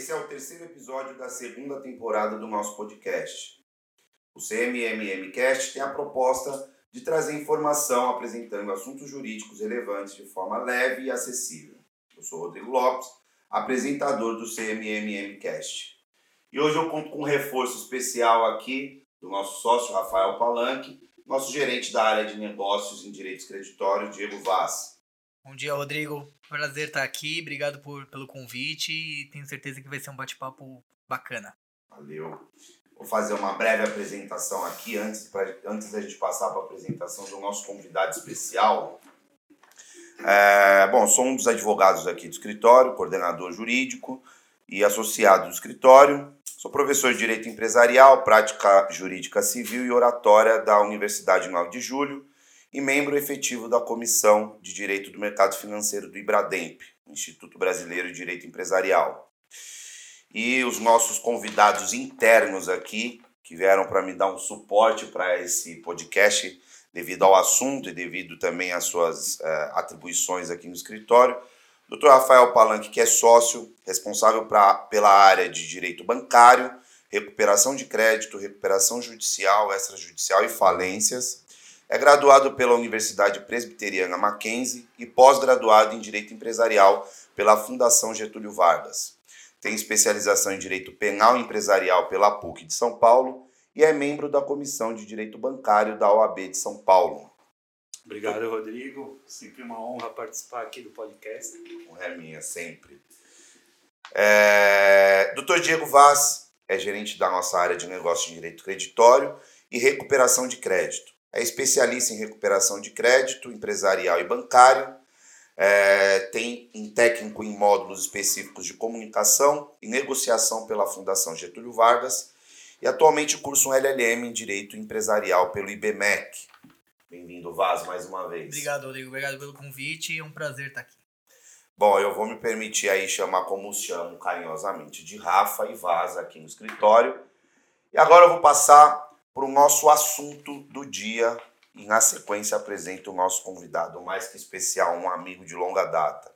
Esse é o terceiro episódio da segunda temporada do nosso podcast. O CMMM Cast tem a proposta de trazer informação apresentando assuntos jurídicos relevantes de forma leve e acessível. Eu sou Rodrigo Lopes, apresentador do CMMM Cast. E hoje eu conto com um reforço especial aqui do nosso sócio Rafael Palanque, nosso gerente da área de negócios em direitos creditórios, Diego Vaz. Bom dia, Rodrigo. Prazer estar aqui. Obrigado por, pelo convite e tenho certeza que vai ser um bate-papo bacana. Valeu. Vou fazer uma breve apresentação aqui antes, pra, antes da gente passar para a apresentação do nosso convidado especial. É, bom, sou um dos advogados aqui do escritório, coordenador jurídico e associado do escritório. Sou professor de Direito Empresarial, Prática Jurídica Civil e Oratória da Universidade 9 de Julho e membro efetivo da Comissão de Direito do Mercado Financeiro do IBRADEMP, Instituto Brasileiro de Direito Empresarial. E os nossos convidados internos aqui, que vieram para me dar um suporte para esse podcast, devido ao assunto e devido também às suas uh, atribuições aqui no escritório, Dr. Rafael Palanque, que é sócio responsável pra, pela área de direito bancário, recuperação de crédito, recuperação judicial, extrajudicial e falências. É graduado pela Universidade Presbiteriana Mackenzie e pós-graduado em Direito Empresarial pela Fundação Getúlio Vargas. Tem especialização em Direito Penal Empresarial pela PUC de São Paulo e é membro da Comissão de Direito Bancário da OAB de São Paulo. Obrigado, Rodrigo. Sempre uma honra participar aqui do podcast. Honra é minha, sempre. É... Doutor Diego Vaz é gerente da nossa área de negócio de direito creditório e recuperação de crédito. É especialista em recuperação de crédito empresarial e bancário. É... tem em técnico em módulos específicos de comunicação e negociação pela Fundação Getúlio Vargas e atualmente cursa um LLM em Direito Empresarial pelo IBMEC. Bem-vindo, Vaz, mais uma vez. Obrigado, Rodrigo. Obrigado pelo convite. É um prazer estar aqui. Bom, eu vou me permitir aí chamar como chamo carinhosamente de Rafa e Vaz aqui no escritório. E agora eu vou passar para o nosso assunto do dia e na sequência apresento o nosso convidado mais que especial, um amigo de longa data.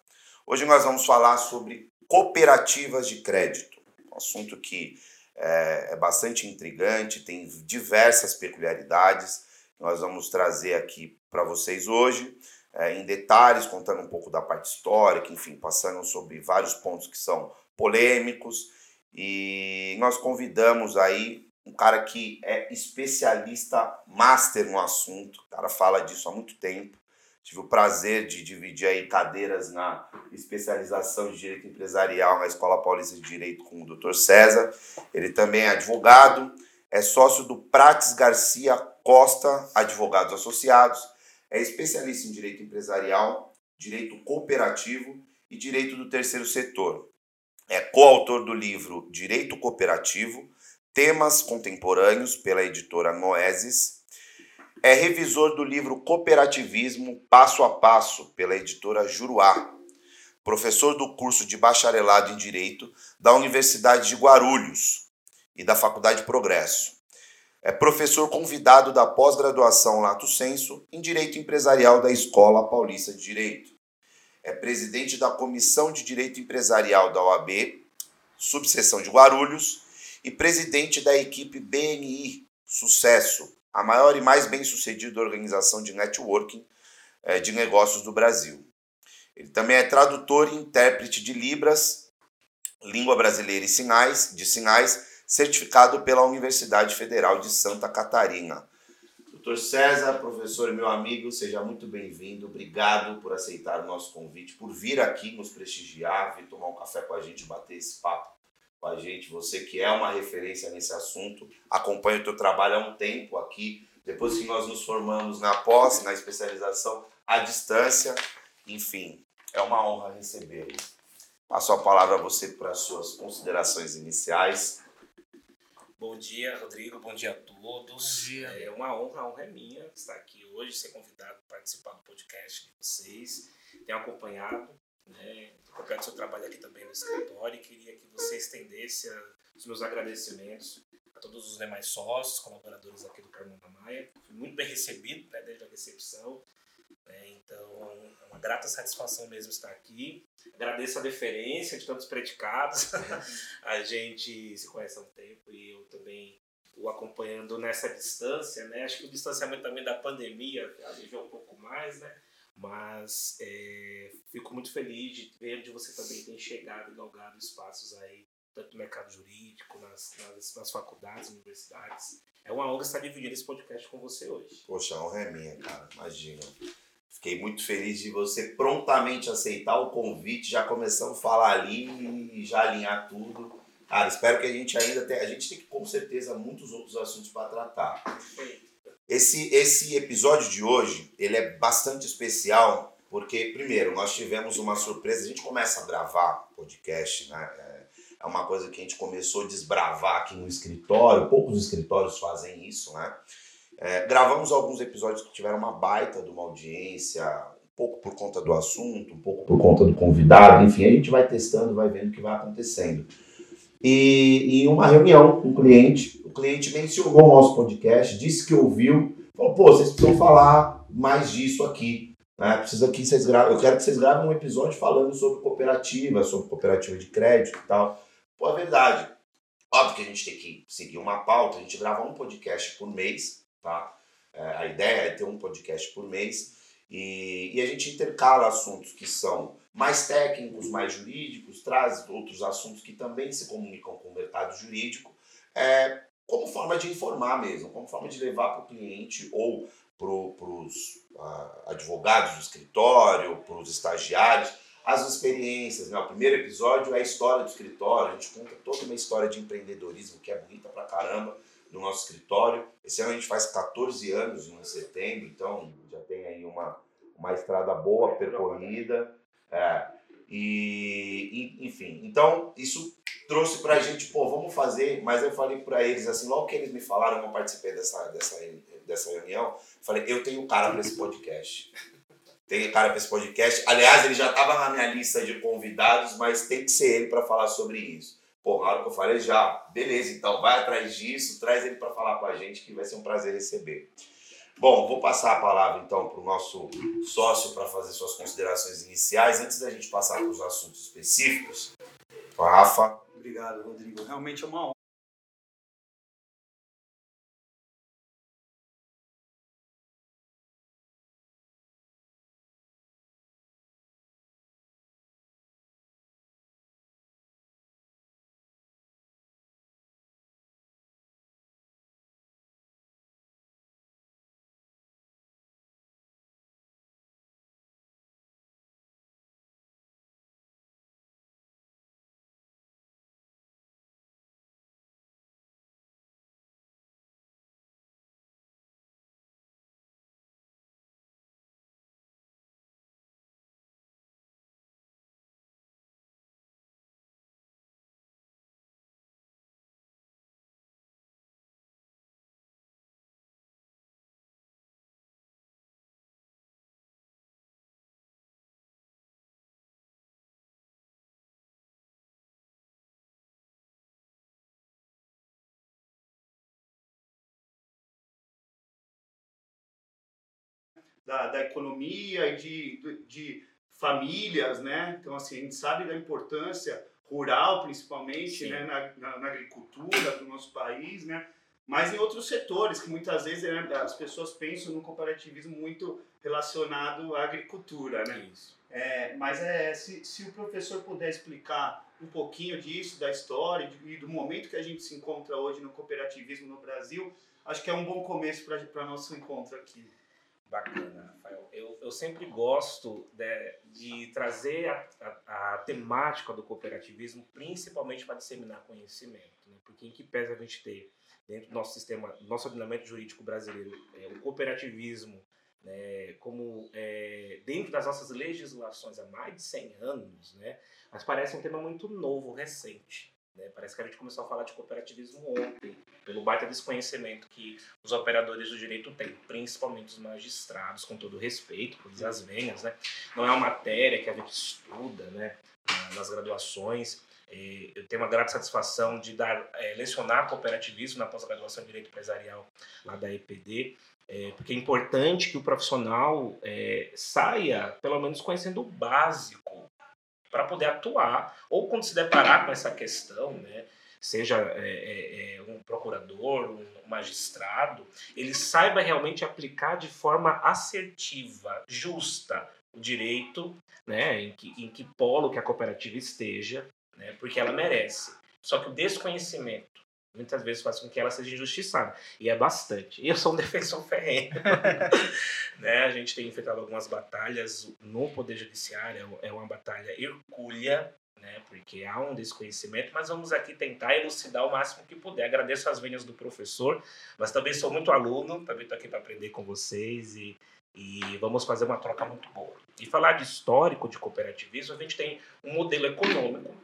Hoje nós vamos falar sobre cooperativas de crédito, um assunto que é, é bastante intrigante, tem diversas peculiaridades nós vamos trazer aqui para vocês hoje, é, em detalhes, contando um pouco da parte histórica, enfim, passando sobre vários pontos que são polêmicos. E nós convidamos aí um cara que é especialista, master no assunto, o cara fala disso há muito tempo. Tive o prazer de dividir aí cadeiras na especialização de Direito Empresarial na Escola Paulista de Direito com o Dr. César. Ele também é advogado, é sócio do Prates Garcia Costa Advogados Associados, é especialista em direito empresarial, direito cooperativo e direito do terceiro setor. É coautor do livro Direito Cooperativo, Temas Contemporâneos, pela editora Noeses. É revisor do livro Cooperativismo Passo a Passo, pela editora Juruá. Professor do curso de bacharelado em Direito da Universidade de Guarulhos e da Faculdade Progresso é professor convidado da pós-graduação Lato Senso em Direito Empresarial da Escola Paulista de Direito. É presidente da Comissão de Direito Empresarial da OAB, subseção de Guarulhos, e presidente da equipe BNI Sucesso, a maior e mais bem-sucedida organização de networking é, de negócios do Brasil. Ele também é tradutor e intérprete de Libras, língua brasileira e sinais, de sinais, certificado pela Universidade Federal de Santa Catarina. Doutor César, professor e meu amigo, seja muito bem-vindo. Obrigado por aceitar o nosso convite, por vir aqui nos prestigiar, vir tomar um café com a gente, bater esse papo com a gente. Você que é uma referência nesse assunto, acompanha o teu trabalho há um tempo aqui, depois que nós nos formamos na pós, na especialização à distância. Enfim, é uma honra recebê-lo. Passo a palavra a você para as suas considerações iniciais Bom dia, Rodrigo. Bom dia a todos. Bom dia. É uma honra, a honra é minha estar aqui hoje, ser convidado para participar do podcast de vocês. Tenho acompanhado, né, acompanhado o seu trabalho aqui também no escritório e queria que você estendesse os meus agradecimentos a todos os demais sócios, colaboradores aqui do Carmão da Maia. Fui muito bem recebido né, desde a recepção. Né? Então, é uma grata satisfação mesmo estar aqui. Agradeço a deferência de tantos predicados. a gente se conhece há um tempo e eu também o acompanhando nessa distância, né? Acho que o distanciamento também da pandemia aliviou um pouco mais, né? Mas é, fico muito feliz de ver onde você também tem chegado e galgado espaços aí, tanto no mercado jurídico, nas, nas, nas faculdades, universidades. É uma honra estar dividindo esse podcast com você hoje. Poxa, a honra é minha, cara. Imagina. Fiquei muito feliz de você prontamente aceitar o convite. Já começamos a falar ali e já alinhar tudo. Cara, espero que a gente ainda tenha. A gente tem com certeza muitos outros assuntos para tratar. Esse, esse episódio de hoje ele é bastante especial porque, primeiro, nós tivemos uma surpresa. A gente começa a gravar podcast, né? É, é uma coisa que a gente começou a desbravar aqui no escritório. Poucos escritórios fazem isso, né? É, gravamos alguns episódios que tiveram uma baita de uma audiência, um pouco por conta do assunto, um pouco por conta do convidado, enfim, a gente vai testando, vai vendo o que vai acontecendo. E em uma reunião com o cliente, cliente mencionou o nosso podcast, disse que ouviu, falou, pô, vocês precisam falar mais disso aqui. Né? Precisa que vocês gravem, eu quero que vocês gravem um episódio falando sobre cooperativa, sobre cooperativa de crédito e tal. Pô, é verdade. Óbvio que a gente tem que seguir uma pauta, a gente grava um podcast por mês, Tá? É, a ideia é ter um podcast por mês e, e a gente intercala assuntos que são mais técnicos, mais jurídicos, traz outros assuntos que também se comunicam com o mercado jurídico, é, como forma de informar mesmo, como forma de levar para o cliente ou para os uh, advogados do escritório, para os estagiários, as experiências. Né? O primeiro episódio é a história do escritório, a gente conta toda uma história de empreendedorismo que é bonita pra caramba no nosso escritório. Esse ano a gente faz 14 anos em setembro, então já tem aí uma, uma estrada boa percorrida. É, e, enfim, então isso trouxe pra gente, pô, vamos fazer, mas eu falei para eles assim, logo que eles me falaram, eu participei dessa, dessa, dessa reunião, falei, eu tenho cara para esse podcast. Tenho cara para esse podcast. Aliás, ele já estava na minha lista de convidados, mas tem que ser ele para falar sobre isso. Pô, na hora que eu falei, já, beleza, então vai atrás disso, traz ele para falar com a gente, que vai ser um prazer receber. Bom, vou passar a palavra então para o nosso sócio para fazer suas considerações iniciais. Antes da gente passar para os assuntos específicos, Rafa. Obrigado, Rodrigo. Realmente é uma da, da economia e de, de, de, famílias, né? Então, assim, a gente sabe da importância rural, principalmente, né? Na, na, na, agricultura do nosso país, né? Mas em outros setores, que muitas vezes né, as pessoas pensam no comparativismo muito relacionado à agricultura, né? Isso. É, mas é, se, se o professor puder explicar um pouquinho disso, da história e do momento que a gente se encontra hoje no cooperativismo no Brasil, acho que é um bom começo para nosso encontro aqui. Bacana, Rafael. Eu, eu sempre gosto de, de trazer a, a, a, temática do cooperativismo, principalmente para disseminar conhecimento. Né? Porque em que pese a gente ter, dentro do nosso sistema, nosso ordenamento jurídico brasileiro, é, o cooperativismo, né, como é, dentro das nossas legislações há mais de 100 anos, né, mas parece um tema muito novo, recente. Né? Parece que a gente começou a falar de cooperativismo ontem, pelo baita desconhecimento que os operadores do direito têm, principalmente os magistrados, com todo respeito, por as venhas. Né? Não é uma matéria que a gente estuda né? nas graduações, É, eu tenho uma grande satisfação de dar é, lecionar cooperativismo na pós-graduação em Direito Empresarial lá da EPD, é, porque é importante que o profissional é, saia, pelo menos, conhecendo o básico para poder atuar, ou quando se deparar com essa questão, né, seja é, é, um procurador, um magistrado, ele saiba realmente aplicar de forma assertiva, justa, o direito, né, em que, em que polo que a cooperativa esteja, né, porque ela merece. Só que o desconhecimento muitas vezes faz com que ela seja injustiçada. E é bastante. E eu sou um defensor ferrenho. né? A gente tem enfrentado algumas batalhas no Poder Judiciário, é uma batalha hercúlea, né? porque há um desconhecimento, mas vamos aqui tentar elucidar o máximo que puder. Agradeço as venhas do professor, mas também sou muito aluno, também estou aqui para aprender com vocês e, e vamos fazer uma troca muito boa. E falar de histórico de cooperativismo, a gente tem um modelo econômico,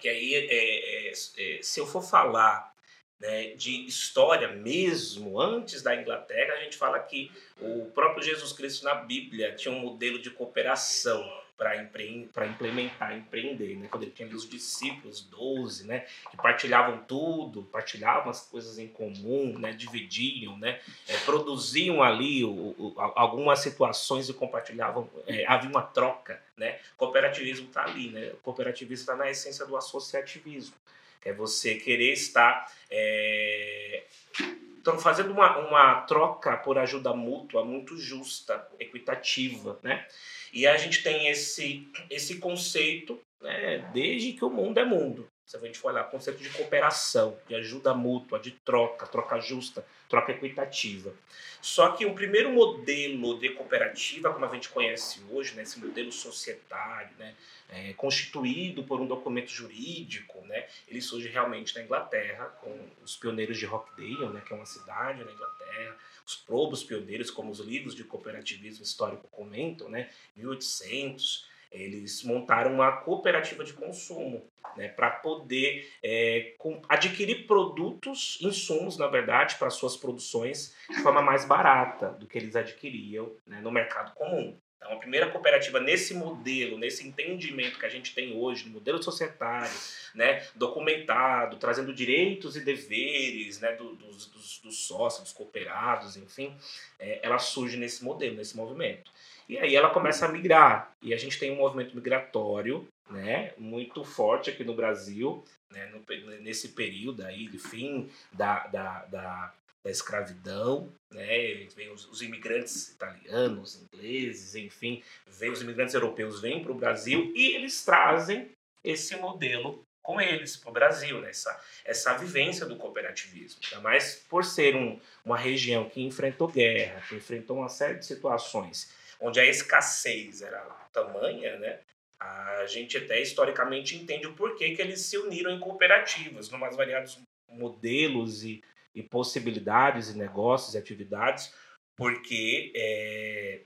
que aí, é, é, é, se eu for falar né, de história mesmo, antes da Inglaterra, a gente fala que o próprio Jesus Cristo na Bíblia tinha um modelo de cooperação para implementar, empreender, né? Quando ele tinha os discípulos, 12, né? Que partilhavam tudo, partilhavam as coisas em comum, né? Dividiam, né? É, produziam ali o, o, algumas situações e compartilhavam, é, havia uma troca, né? Cooperativismo está ali, né? O cooperativismo está na essência do associativismo. É você querer estar é, então, fazendo uma, uma troca por ajuda mútua muito justa, equitativa, né? E a gente tem esse, esse conceito né, desde que o mundo é mundo. Se a gente for olhar, conceito de cooperação, de ajuda mútua, de troca, troca justa, troca equitativa. Só que o primeiro modelo de cooperativa, como a gente conhece hoje, né, esse modelo societário, né, é, constituído por um documento jurídico, né, ele surge realmente na Inglaterra, com os pioneiros de Rockdale, né, que é uma cidade na Inglaterra, os probos pioneiros, como os livros de cooperativismo histórico comentam, né, 1800, eles montaram uma cooperativa de consumo né, para poder é, adquirir produtos, insumos, na verdade, para suas produções de forma mais barata do que eles adquiriam né, no mercado comum. Então, a primeira cooperativa nesse modelo, nesse entendimento que a gente tem hoje, no modelo societário, né, documentado, trazendo direitos e deveres né, do, dos, dos, dos, sócios, dos cooperados, enfim, é, ela surge nesse modelo, nesse movimento. E aí ela começa a migrar. E a gente tem um movimento migratório né, muito forte aqui no Brasil, né, no, nesse período aí, de fim da, da, da, da escravidão, né, vem os, os, imigrantes italianos, ingleses, enfim, vem os imigrantes europeus vêm para o Brasil e eles trazem esse modelo com eles para o Brasil, né? essa, essa vivência do cooperativismo. Ainda mais por ser um, uma região que enfrentou guerra, que enfrentou uma série de situações onde a escassez era tamanha, né? A gente até historicamente entende o porquê que eles se uniram em cooperativas, no mais variados modelos e, e possibilidades e negócios e atividades, porque é,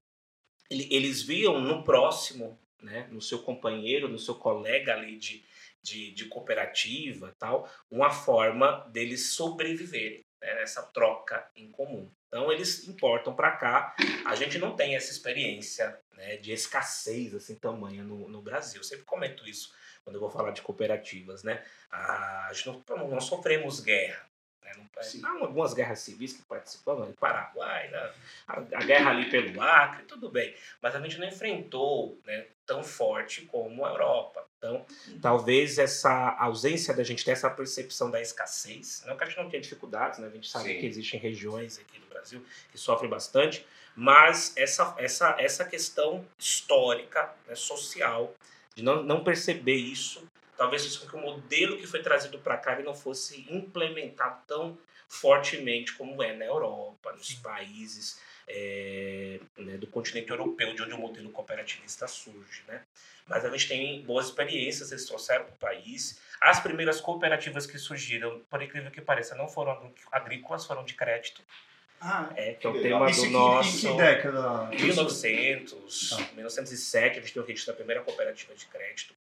eles viam no próximo, né, no seu companheiro, no seu colega ali de, de, de cooperativa tal, uma forma deles sobreviverem né, nessa troca em comum. Então eles importam para cá. A gente não tem essa experiência né, de escassez assim tamanha no, no Brasil. Eu sempre comento isso quando eu vou falar de cooperativas, né? A gente não, não sofremos guerra. Né? Não, há algumas guerras civis que participamos, Paraguai, né? a, a, guerra ali pelo Acre, tudo bem. Mas a gente não enfrentou né, tão forte como a Europa. Então, uhum. talvez essa ausência da gente ter essa percepção da escassez, não que a gente não tenha dificuldades, né? a gente sabe Sim. que existem regiões aqui no Brasil que sofrem bastante, mas essa, essa, essa questão histórica, né, social, de não, não perceber isso, talvez isso que o modelo que foi trazido para cá ele não fosse implementado tão fortemente como é na Europa, nos países é, né, do continente europeu, de onde o modelo cooperativista surge. Né? Mas a gente tem boas experiências, eles trouxeram para o país. As primeiras cooperativas que surgiram, por incrível que pareça, não foram agrícolas, foram de crédito. Ah, é, que é o tema do nosso. Em que década? 1900, ah. 1907, a gente tem o registro da primeira cooperativa de crédito.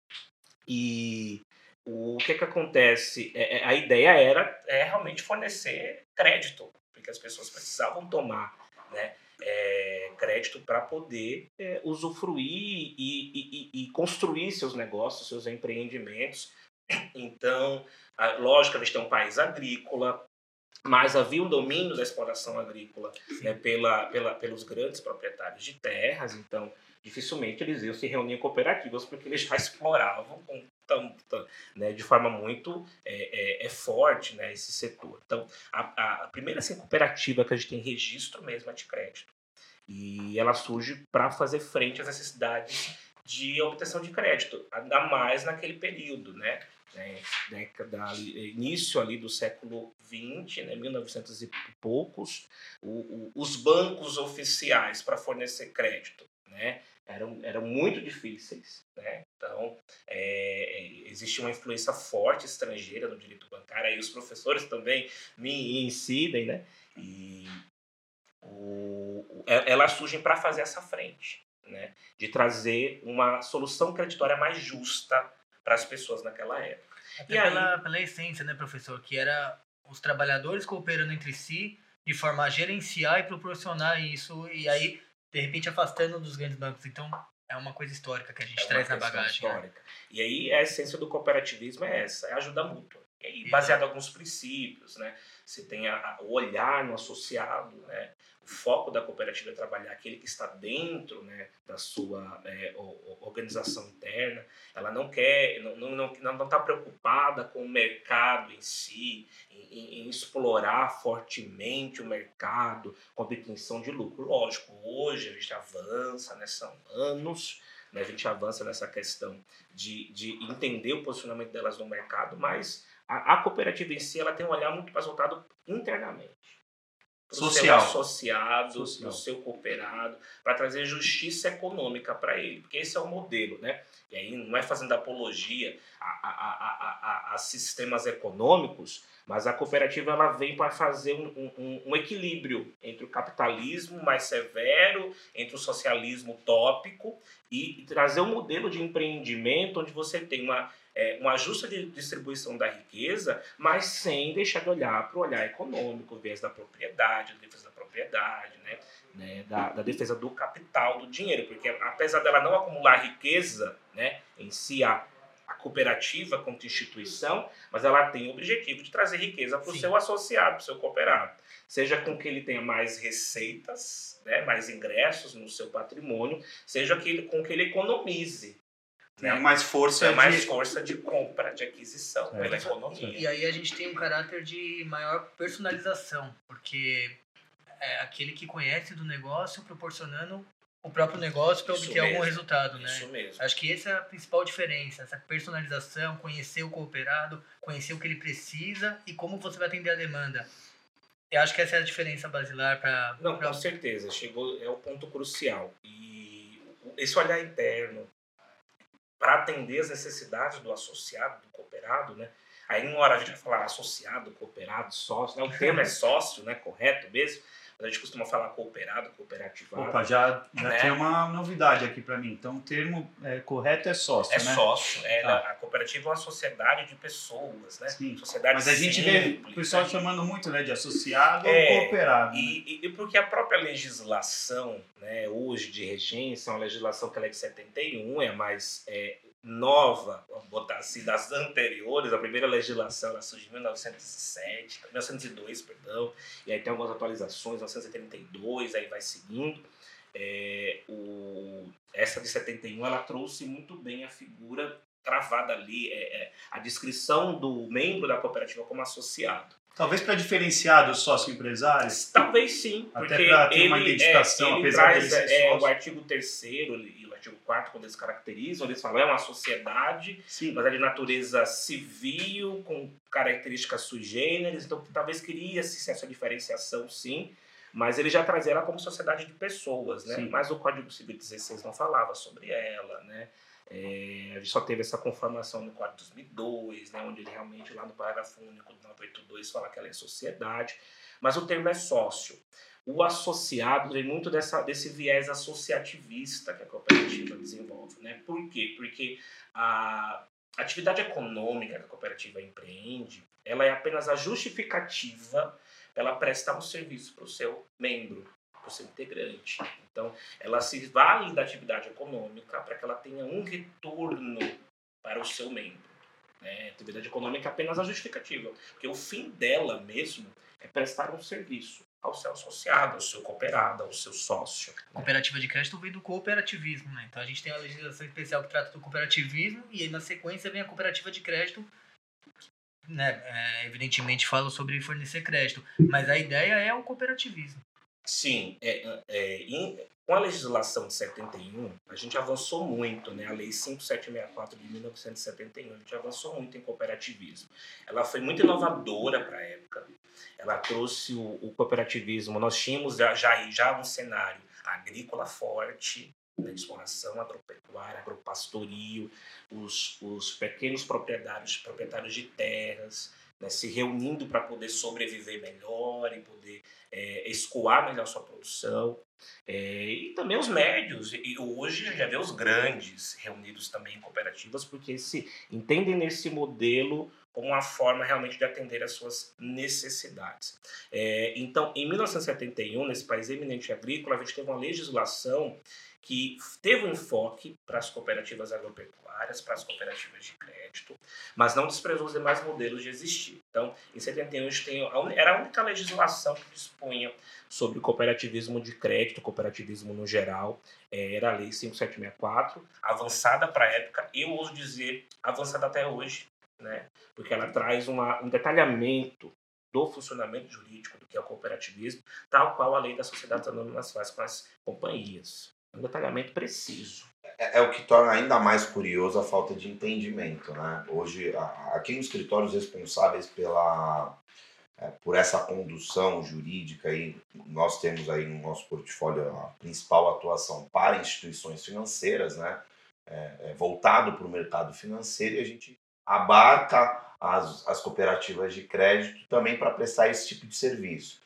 E o que que acontece? É, é, a ideia era é, realmente fornecer crédito, porque as pessoas precisavam tomar né, é, crédito para poder é, usufruir e, e, e, construir seus negócios, seus empreendimentos. Então, a, lógico, a gente tem um país agrícola, mas havia um domínio da exploração agrícola né, pela, pela, pelos grandes proprietários de terras, então dificilmente eles iam se reunir em cooperativas porque eles já exploravam com né, de forma muito é, é, é, forte né, esse setor. Então, a, a primeira assim, cooperativa que a gente tem registro mesmo é de crédito. E ela surge para fazer frente às necessidades de obtenção de crédito, ainda mais naquele período, né? né década, início ali do século XX, né, 1900 e poucos, o, o, os bancos oficiais para fornecer crédito, né, eram, eram muito difíceis, né? Então, é, é, existe uma influência forte estrangeira no direito bancário, aí os professores também me incidem, né? E o, é, elas surgem para fazer essa frente, né? De trazer uma solução creditória mais justa para as pessoas naquela época. Até e pela, aí, pela essência, né, professor? Que era os trabalhadores cooperando entre si de forma a gerenciar e proporcionar isso, e aí, de repente, afastando dos grandes bancos. Então, é uma coisa histórica que a gente é traz na bagagem. Né? Histórica. E aí, a essência do cooperativismo é essa, é ajuda mútua. E aí, baseado em alguns princípios, né? Você tem a, a, o olhar no associado, né? O foco da cooperativa é trabalhar aquele que está dentro né, da sua é, organização interna. Ela não quer, não está não, não, não tá preocupada com o mercado em si, em, em, explorar fortemente o mercado com obtenção de lucro. Lógico, hoje a gente avança, né, são anos, né, a gente avança nessa questão de, de entender o posicionamento delas no mercado, mas a, a cooperativa em si ela tem um olhar muito mais voltado internamente para o seu associado, para o seu cooperado, para trazer justiça econômica para ele, porque esse é o modelo, né? E aí não é fazendo apologia a, a, a, a, a sistemas econômicos, mas a cooperativa ela vem para fazer um, um, um, equilíbrio entre o capitalismo mais severo, entre o socialismo utópico e, e trazer um modelo de empreendimento onde você tem uma é, uma justa distribuição da riqueza, mas sem deixar de olhar para o olhar econômico, viés da propriedade, a defesa da propriedade, né? né? Da, da, defesa do capital, do dinheiro, porque apesar dela não acumular riqueza né? em si, a, a cooperativa como instituição, mas ela tem o objetivo de trazer riqueza para o seu associado, para o seu cooperado. Seja com que ele tenha mais receitas, né, mais ingressos no seu patrimônio, seja que ele, com que ele economize né? mais força é mais de... força de compra, de aquisição é. pela economia. E aí a gente tem um caráter de maior personalização, porque é aquele que conhece do negócio proporcionando o próprio negócio para obter mesmo. algum resultado, né? Isso mesmo. Acho que essa é a principal diferença, essa personalização, conhecer o cooperado, conhecer o que ele precisa e como você vai atender a demanda. Eu acho que essa é a diferença basilar para. Não, pra... com certeza. Chegou, é o ponto crucial. E esse olhar interno, para atender as necessidades do associado, do cooperado, né? Aí, uma hora a gente vai falar associado, cooperado, sócio, né? o termo é sócio, né? Correto mesmo? A gente costuma falar cooperado, cooperativado. Opa, já, já né? tem uma novidade aqui para mim. Então, o termo é, correto é sócio, é né? sócio. É, tá. A cooperativa é uma sociedade de pessoas, né? Sim. Sociedade Mas a gente simples, vê o pessoal né? chamando muito né, de associado é, ou cooperado. E, né? e, porque a própria legislação, né, hoje de regência, é uma legislação que ela é de 71, é mais é, nova, vamos botar assim, das anteriores. A primeira legislação ela surgiu em 1907, 1902, perdão, e aí tem algumas atualizações, 1932, aí vai seguindo. É, o, essa de 71 ela trouxe muito bem a figura travada ali, é, é, a descrição do membro da cooperativa como associado. Talvez para diferenciar dos sócios empresários? Talvez sim. Até para ter uma identificação, é, apesar traz, de ele ser é, sócio. O artigo 3 artigo 4 quando eles caracterizam, eles falam é uma sociedade, Sim. mas é de natureza civil, com características sui generis, então talvez queria-se essa diferenciação, sim, mas ele já trazia ela como sociedade de pessoas, né? Sim. Mas o Código Civil 16 não falava sobre ela, né? É, a gente só teve essa conformação no Código 2002, né, onde ele realmente, lá no parágrafo único do 982, fala que ela é sociedade, mas o termo é sócio o associado tem muito dessa, desse viés associativista que a cooperativa desenvolve. Né? Por quê? Porque a atividade econômica que a cooperativa empreende, ela é apenas a justificativa para ela prestar um serviço para o seu membro, para o seu integrante. Então, ela se vale da atividade econômica para que ela tenha um retorno para o seu membro. Né? Atividade econômica é apenas a justificativa, porque o fim dela mesmo é prestar um serviço ao seu associado, ao seu cooperado, ao seu sócio. né? Cooperativa de crédito vem do cooperativismo, né? Então a gente tem a legislação especial que trata do cooperativismo e aí na sequência vem a cooperativa de crédito, né? É, evidentemente fala sobre fornecer crédito, mas a ideia é o cooperativismo. Sim, é, é, em- com a legislação de 71, a gente avançou muito, né? A Lei 5764 de 1971, a gente avançou muito em cooperativismo. Ela foi muito inovadora para a época. Ela trouxe o, o cooperativismo. Nós tínhamos já, já, já um cenário agrícola forte, de exploração agropecuária, agropastorio, os, os pequenos proprietários, proprietários de terras, né, se reunindo para poder sobreviver melhor e poder é, escoar melhor sua produção. É, e também os médios. E hoje já vê os grandes reunidos também em cooperativas, porque se entendem nesse modelo como uma forma realmente de atender às suas necessidades. É, então, em 1971, nesse país eminente agrícola, a gente teve uma legislação que teve um enfoque para as cooperativas agropecuárias, para as cooperativas de crédito, mas não desprezou os demais modelos de existir. Então, em 71, a gente tem, a un- era a única legislação que dispunha sobre cooperativismo de crédito, cooperativismo no geral, eh, era a Lei 5764, avançada para a época, eu ouso dizer avançada até hoje, né? porque ela traz uma, um detalhamento do funcionamento jurídico do que é o cooperativismo, tal qual a lei das sociedades anônimas faz com as companhias. Um detalhamento preciso. É, é o que torna ainda mais curioso a falta de entendimento, né? Hoje, aqui nos escritórios responsáveis pela é, por essa condução jurídica aí, nós temos aí no nosso portfólio a principal atuação para instituições financeiras, né? É, é voltado para o mercado financeiro e a gente abarca as, as cooperativas de crédito também para prestar esse tipo de serviço.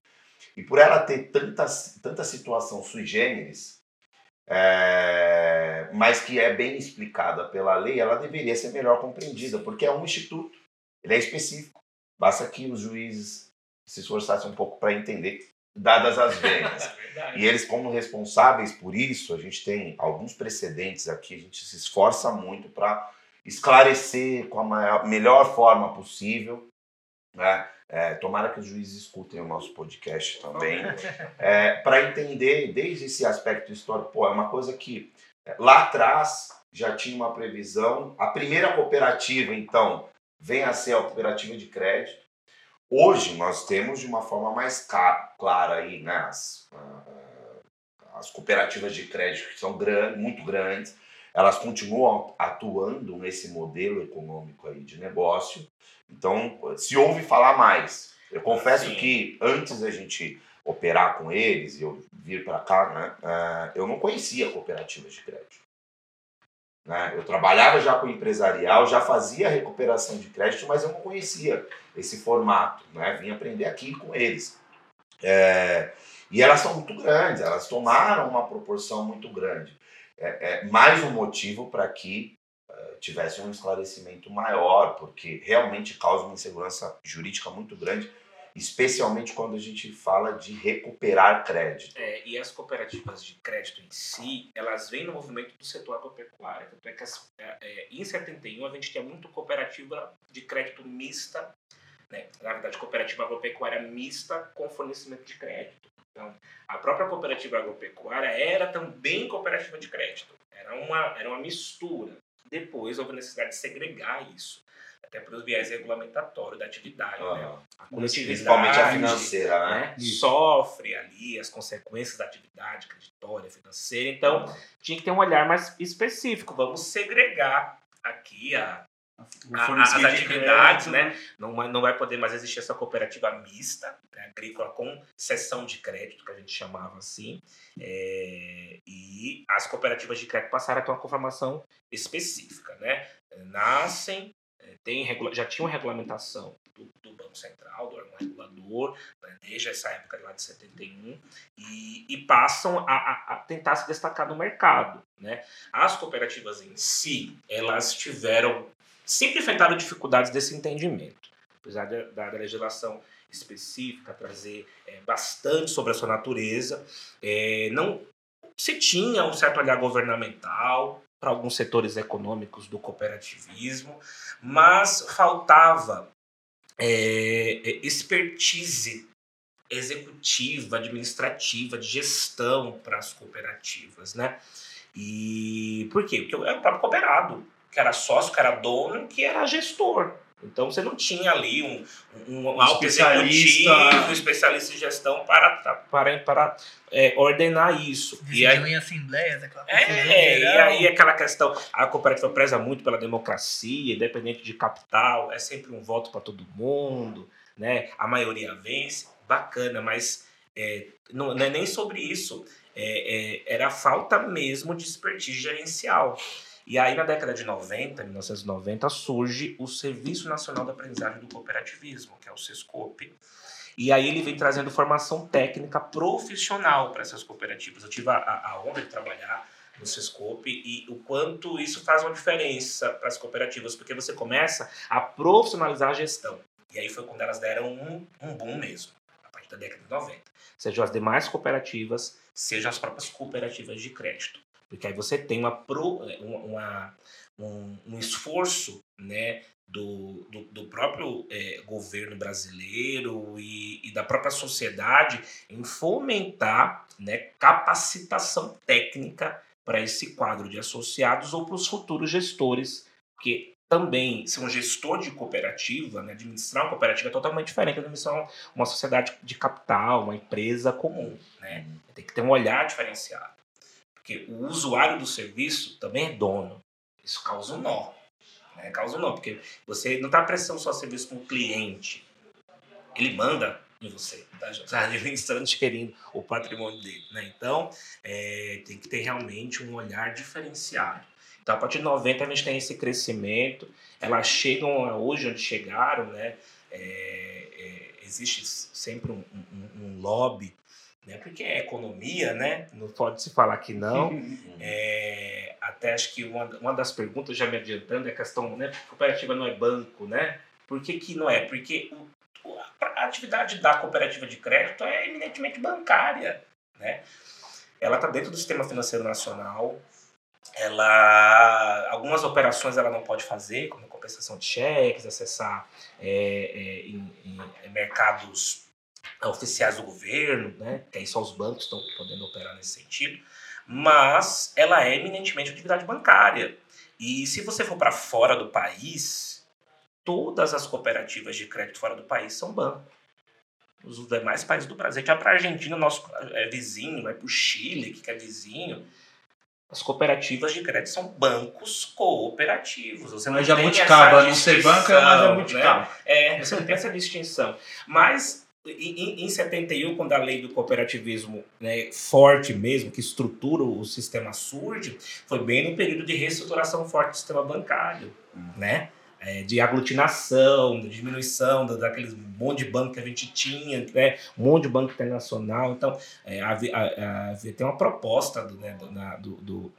E por ela ter tanta, tanta situação sui generis, é, mas que é bem explicada pela lei, ela deveria ser melhor compreendida, porque é um instituto, ele é específico. Basta que os juízes se esforçassem um pouco para entender, dadas as venhas. verdade. E eles, como responsáveis por isso, a gente tem alguns precedentes aqui, a gente se esforça muito para esclarecer com a maior- melhor forma possível. Né? É, tomara que os juízes escutem o nosso podcast também, para entender desde esse aspecto histórico. Pô, é uma coisa que é, lá atrás já tinha uma previsão. A primeira cooperativa, então, vem a ser a cooperativa de crédito. Hoje nós temos de uma forma mais clara aí, né, as, ah, as cooperativas de crédito que são gran- muito grandes, elas continuam atuando nesse modelo econômico aí de negócio. Então, se ouve falar mais. Eu confesso Sim. que antes da gente operar com eles e eu vir para cá, né, ah, eu não conhecia cooperativas de crédito. Né? Eu trabalhava já com empresarial, já fazia recuperação de crédito, mas eu não conhecia esse formato. Né? Vim aprender aqui com eles. É, e elas são muito grandes, elas tomaram uma proporção muito grande. É, é mais um motivo para que eh, tivesse um esclarecimento maior, porque realmente causa uma insegurança jurídica muito grande, especialmente quando a gente fala de recuperar crédito. É, e as cooperativas de crédito em si, elas vêm no movimento do setor agropecuário. Tanto é que as, é, é, em 71 a gente tinha muito cooperativa de crédito mista, né? na verdade, cooperativa agropecuária mista com fornecimento de crédito. Então, a própria cooperativa agropecuária era também cooperativa de crédito. Era uma, era uma mistura. Depois houve a necessidade de segregar isso, até pelo viés regulamentatório da atividade. né? Ah, A principalmente a financeira, né? né, sofre ali as consequências da atividade creditória, financeira. Então, tinha que ter um olhar mais específico. Vamos segregar aqui a, as de atividades, crédito, né? Não, vai- não vai poder mais existir essa cooperativa mista, né, agrícola com sessão de crédito, que a gente chamava assim. É, e as cooperativas de crédito passaram a ter uma conformação específica, né? Nascem, é, tem, já tinha uma regulamentação do, do Banco Central, do órgão regulador, né, desde essa época lá de 71, e, e passam a, a- a tentar se destacar no mercado, né? As cooperativas em si, elas tiveram sempre enfrentaram dificuldades desse entendimento. Apesar da, da legislação específica trazer é, bastante sobre a sua natureza, é, não se tinha um certo olhar governamental, para alguns setores econômicos do cooperativismo, mas faltava é, é, expertise executiva, administrativa, de gestão para as cooperativas, né? E por quê? Porque eu o próprio cooperado, que era sócio, que era dono, que era gestor. Então você não tinha ali um, um, um alto Especialista. executivo, um especialista em gestão para, para, para é, ordenar isso. E aí, em assembleias, aquela confusão é, e aí aquela questão, a cooperativa preza muito pela democracia, independente de capital, é sempre um voto para todo mundo, né? A maioria vence, bacana, mas é, não, não é nem sobre isso. É, é, era a falta mesmo de expertise gerencial. E aí, na década de 90, 1990, surge o Serviço Nacional da Aprendizagem do Cooperativismo, que é o SESCOP. E aí ele vem trazendo formação técnica profissional para essas cooperativas. Eu tive a, a, a honra de trabalhar no Sescope e o quanto isso faz uma diferença para as cooperativas, porque você começa a profissionalizar a gestão. E aí foi quando elas deram um, um boom mesmo, a partir da década de 90. Sejam as demais cooperativas, sejam as próprias cooperativas de crédito. Porque aí você tem uma, pro, uma, uma- um, um esforço né, do, do, do próprio eh, governo brasileiro e, e da própria sociedade em fomentar né, capacitação técnica para esse quadro de associados ou para os futuros gestores, que também ser um gestor de cooperativa, né, administrar uma cooperativa é totalmente diferente de administrar uma sociedade de capital, uma empresa comum. Né? Tem que ter um olhar diferenciado. Porque o usuário do serviço também é dono. Isso causa um nó. Né? Causa um nó, porque você não está prestando só serviço com o cliente. Ele manda em você. Tá? Já está administrando, o patrimônio dele. Né? Então, é, tem que ter realmente um olhar diferenciado. Então, a partir de 90, a gente tem esse crescimento. Elas chegam hoje onde chegaram, né? É, é, existe sempre um, um- um lobby, né? Porque é economia, né? Não pode se falar que não. É, até acho que uma, uma das perguntas, já me adiantando, é a questão, né? Cooperativa não é banco, né? Por que, que não é? Porque o- a atividade da cooperativa de crédito é eminentemente bancária, né? Ela está dentro do sistema financeiro nacional. Ela, algumas operações ela não pode fazer, como compensação de cheques, acessar é, é, em, em mercados oficiais do governo, né? Que aí só os bancos estão podendo operar nesse sentido. Mas ela é eminentemente atividade bancária. E se você for para fora do país, todas as cooperativas de crédito fora do país são bancos. Os demais países do Brasil. A gente vai para a Argentina, nosso é vizinho, vai para o Chile, que é vizinho. As cooperativas de crédito são bancos cooperativos. Você não Mas tem jabuticaba, essa não ser banco é uma jabuticaba. né? É, você não tem essa distinção. Mas em, em 71, quando a lei do cooperativismo né, forte mesmo, que estrutura o sistema surge, foi bem no período de reestruturação forte do sistema bancário, né? É, de aglutinação, de diminuição da- daqueles monte de banco que a gente tinha, né? um monte de banco internacional. Então, é, a- havia- tem uma proposta do, né, do, na- do- do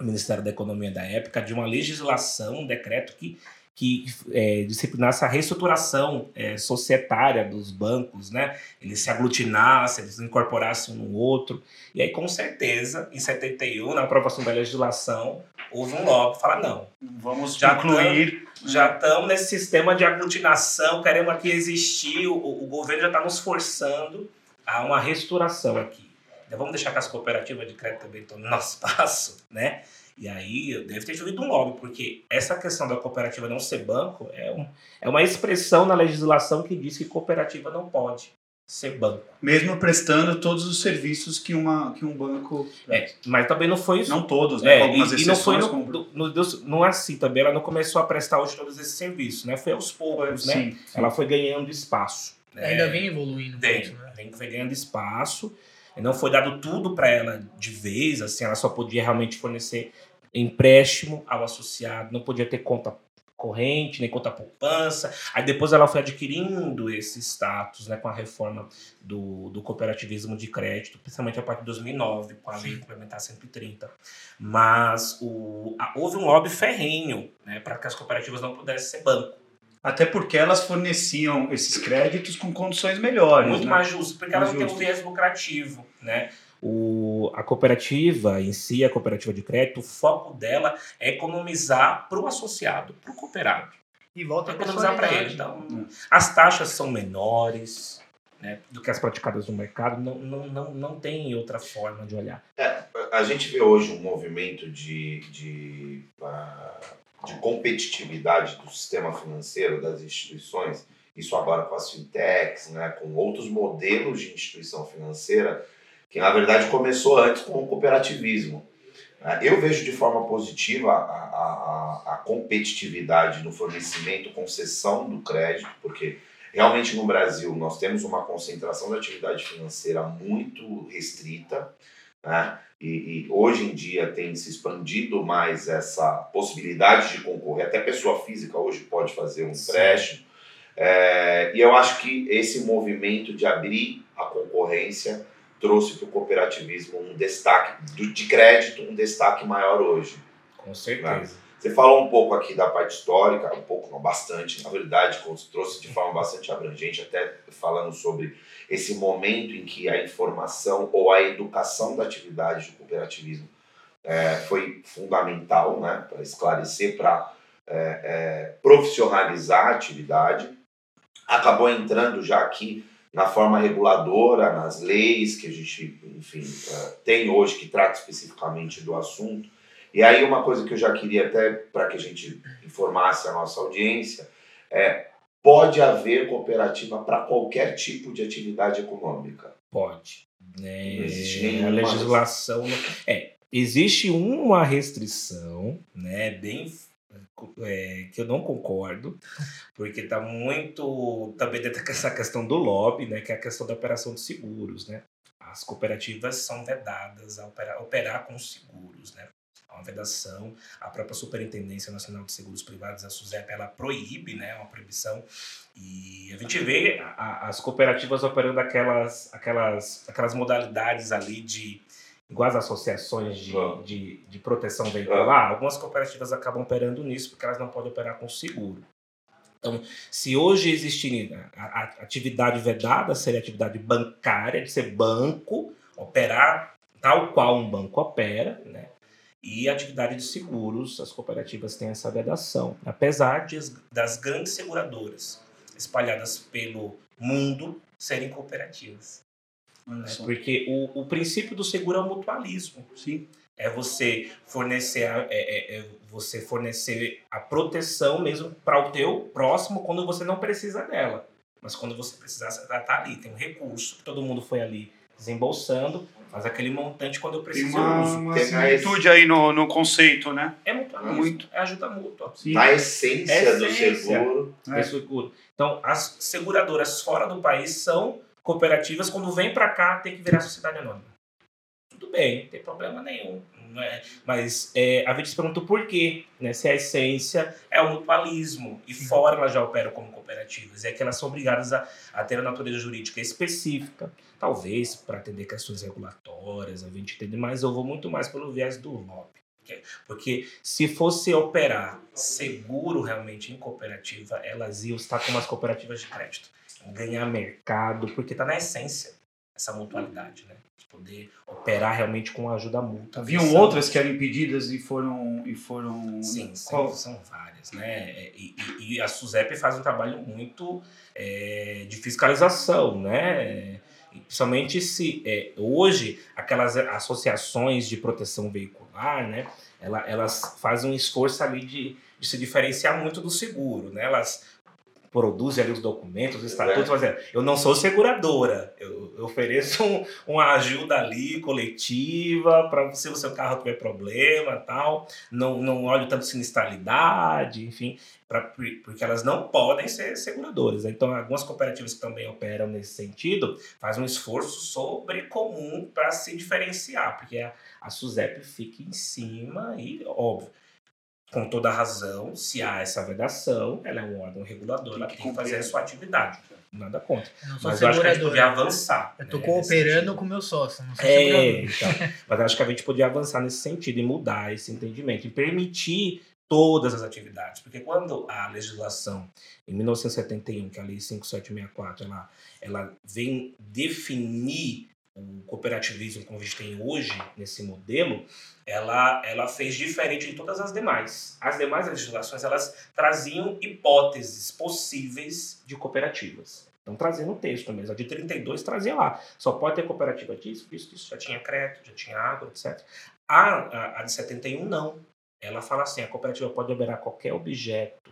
Ministério da Economia da época de uma legislação, um decreto que que é, disciplinasse a reestruturação é, societária dos bancos, né? Eles se aglutinassem, eles incorporassem um no outro. E aí, com certeza, em 71, na aprovação da legislação, houve um lobby que fala, não, Vamos Já incluir. já estamos nesse sistema de aglutinação, queremos aqui existir, o, o governo já está nos forçando a uma restauração aqui. Então vamos deixar que as cooperativas de crédito também no nosso espaço, né? E aí deve ter chovido um lobby, porque essa questão da cooperativa não ser banco é, um, é uma expressão na legislação que diz que cooperativa não pode ser banco. Mesmo prestando todos os serviços que, uma, que um banco. É, mas também não foi isso. Não todos, né? É, algumas e, e não foi no, como- no- no- não é assim também, ela não começou a prestar hoje todos esses serviços, né? Foi aos poucos, né? Sim, sim. ela foi ganhando espaço. né? Ainda vem evoluindo Vem, muito, né? vem, foi ganhando espaço. Não foi dado tudo para ela de vez, assim, ela só podia realmente fornecer empréstimo ao associado, não podia ter conta corrente, nem conta poupança. Aí depois ela foi adquirindo esse status, né, com a reforma do, do cooperativismo de crédito, principalmente a partir de 2009, com a lei complementar 130. Mas o, a- houve um lobby ferrenho, né, para que as cooperativas não pudessem ser banco. Até porque elas forneciam esses créditos com condições melhores. Muito né? mais justo, porque ela Mais não tem um viés lucrativo, né? O, a cooperativa em si, a cooperativa de crédito, o foco dela é economizar para o associado, para o cooperado. E volta a economizar para ele. Então, as taxas são menores né, do que as praticadas no mercado, não, não, não, não tem outra forma de olhar. É, a gente vê hoje um movimento de, de, de competitividade do sistema financeiro, das instituições, isso agora com as fintechs, né, com outros modelos de instituição financeira, que na verdade começou antes com o cooperativismo. Né. Eu vejo de forma positiva a, a, a competitividade no fornecimento, concessão do crédito, porque realmente no Brasil nós temos uma concentração da atividade financeira muito restrita, né? E, e, hoje em dia tem se expandido mais essa possibilidade de concorrer, até pessoa física hoje pode fazer um empréstimo. É, e eu acho que esse movimento de abrir a concorrência trouxe para o cooperativismo um destaque de crédito, um destaque maior hoje. Com certeza. Né? Você falou um pouco aqui da parte histórica, um pouco, não, bastante, na verdade, trouxe de forma bastante abrangente, até falando sobre esse momento em que a informação ou a educação da atividade do cooperativismo é, foi fundamental né, para esclarecer, para é, é, profissionalizar a atividade. Acabou entrando já aqui na forma reguladora, nas leis que a gente, enfim, é, tem hoje que trata especificamente do assunto. E aí uma coisa que eu já queria até para que a gente informasse a nossa audiência é pode haver cooperativa para qualquer tipo de atividade econômica. Pode. É, não existe nenhuma legislação é existe uma restrição, né, bem é, que eu não concordo, porque está muito também dentro dessa questão do lobby, né, que é a questão da operação de seguros, né. As cooperativas são vedadas a operar, operar com seguros, né uma vedação. A própria Superintendência Nacional de Seguros Privados, a SUSEP, ela proíbe, né, uma proibição. E a gente vê a, as cooperativas operando aquelas, aquelas, aquelas modalidades ali de igual as associações de, ah. de, de proteção veicular, ah. algumas cooperativas acabam operando nisso porque elas não podem operar com seguro. Então, se hoje existir a, a atividade vedada, seria atividade bancária, de ser banco, operar tal qual um banco opera, né? E atividade de seguros, as cooperativas têm essa vedação, apesar de, das grandes seguradoras espalhadas pelo mundo serem cooperativas. Né? Porque o, o princípio do seguro é o mutualismo. Sim. É você fornecer a, é, é, é você fornecer a proteção mesmo para o teu próximo quando você não precisa dela. Mas quando você precisar, você está ali, tem um recurso, todo mundo foi ali desembolsando, mas aquele montante quando eu preciso tem uma, uma similitude aí no, no conceito, né? É muito, é muito. É ajuda mútua. Sim. Na essência, é do seguro. É. seguro. Então, as seguradoras fora do país são cooperativas, quando vem para cá tem que virar sociedade anônima. Tudo bem, não tem problema nenhum. É? Mas é, a gente se pergunta por quê, né? Se a essência é o mutualismo e fora elas já operam como cooperativas, é que elas são obrigadas a, a ter a natureza jurídica específica, talvez para atender questões regulatórias, a gente entende, mas eu vou muito mais pelo viés do lobby. Porque se fosse operar seguro realmente em cooperativa, elas iam estar como as cooperativas de crédito, ganhar mercado, porque está na essência essa mutualidade, né? poder operar realmente com ajuda mútua. Haviam outras que eram impedidas e foram. E foram... Sim, são, são várias. Né? É, e, e, e, a SUSEP faz um trabalho muito é, de fiscalização, né? principalmente se é, hoje aquelas associações de proteção veicular, né? Ela, elas fazem um esforço ali de, de se diferenciar muito do seguro, né? Elas produz ali os documentos, os estatutos, é. fazendo. Eu não sou seguradora, eu, eu ofereço um, uma ajuda ali coletiva para se o seu carro tiver problema tal. Não, não olho tanto sinistralidade, enfim, pra, porque elas não podem ser seguradoras. Então, algumas cooperativas que também operam nesse sentido fazem um esforço sobre comum para se diferenciar, porque a, a SUSEP fica em cima e, óbvio, com toda razão, se há essa vedação, ela é um órgão regulador, ela tem que fazer a sua atividade. Nada contra. Mas eu acho que a gente podia avançar. Eu estou né, cooperando com o meu sócio, não sou é, então, Mas acho que a gente podia avançar nesse sentido e mudar esse entendimento e permitir todas as atividades. Porque quando a legislação, em 1971, que é a Lei 5764, ela, ela vem definir o cooperativismo como a gente tem hoje nesse modelo, ela, ela fez diferente de todas as demais. As demais legislações elas traziam hipóteses possíveis de cooperativas. Então trazia no texto mesmo. A de 32 trazia lá. Só pode ter cooperativa disso, disso, disso. Já tinha crédito, já tinha água, etc. A, a, a de 71 não. Ela fala assim, a cooperativa pode operar qualquer objeto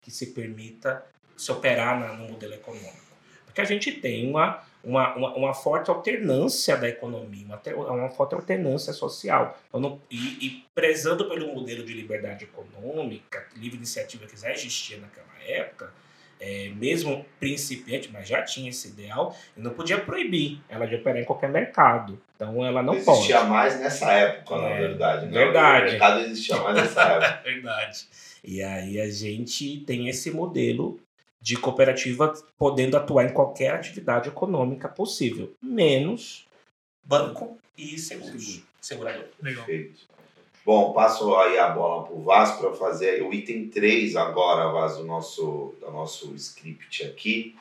que se permita se operar na, no modelo econômico. Porque a gente tem uma, uma, uma, uma forte alternância da economia, uma, uma forte alternância social. Não, e, e, prezando pelo modelo de liberdade econômica, livre iniciativa que já existia naquela época, é, mesmo principiante, mas já tinha esse ideal, e não podia proibir ela de operar em qualquer mercado. Então ela não, existia pode. Existia mais nessa época, é, na verdade. Né? Verdade. O mercado existia mais nessa época. verdade. E aí a gente tem esse modelo de cooperativa podendo atuar em qualquer atividade econômica possível, menos banco e seguros. Segurador. Legal. Perfeito. Bom, passo aí a bola para o Vaz para fazer o item 3 agora, Vaz, do nosso, do nosso script aqui,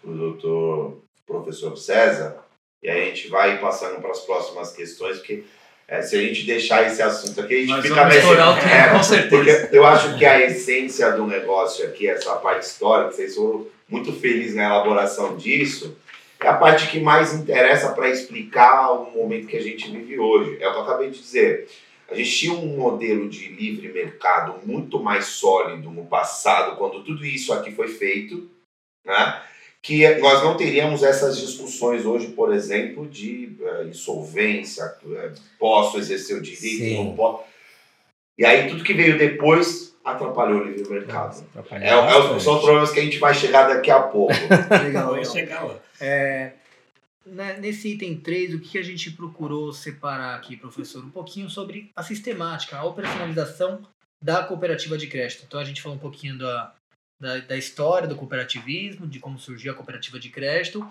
para o doutor professor César. E aí a gente vai passando para as próximas questões, porque é, se a gente deixar esse assunto aqui, a gente Nós fica vamos meio- estourar o tempo, É, com certeza. Porque eu acho que a essência do negócio aqui, essa parte histórica, vocês foram muito felizes na elaboração disso, é a parte que mais interessa para explicar o momento que a gente vive hoje. É o que eu acabei de dizer. A gente tinha um modelo de livre mercado muito mais sólido no passado, quando tudo isso aqui foi feito, né? Que nós não teríamos essas discussões hoje, por exemplo, de eh, insolvência, eh, posso exercer o direito, Sim. não posso. E aí tudo que veio depois atrapalhou o livre mercado. É, é, bastante. são os problemas que a gente vai chegar daqui a pouco. Legal, legal. chegar lá. É, né, nesse item 3, o que a gente procurou separar aqui, professor? Um pouquinho sobre a sistemática, a operacionalização da cooperativa de crédito. Então a gente falou um pouquinho da, da, da história do cooperativismo, de como surgiu a cooperativa de crédito,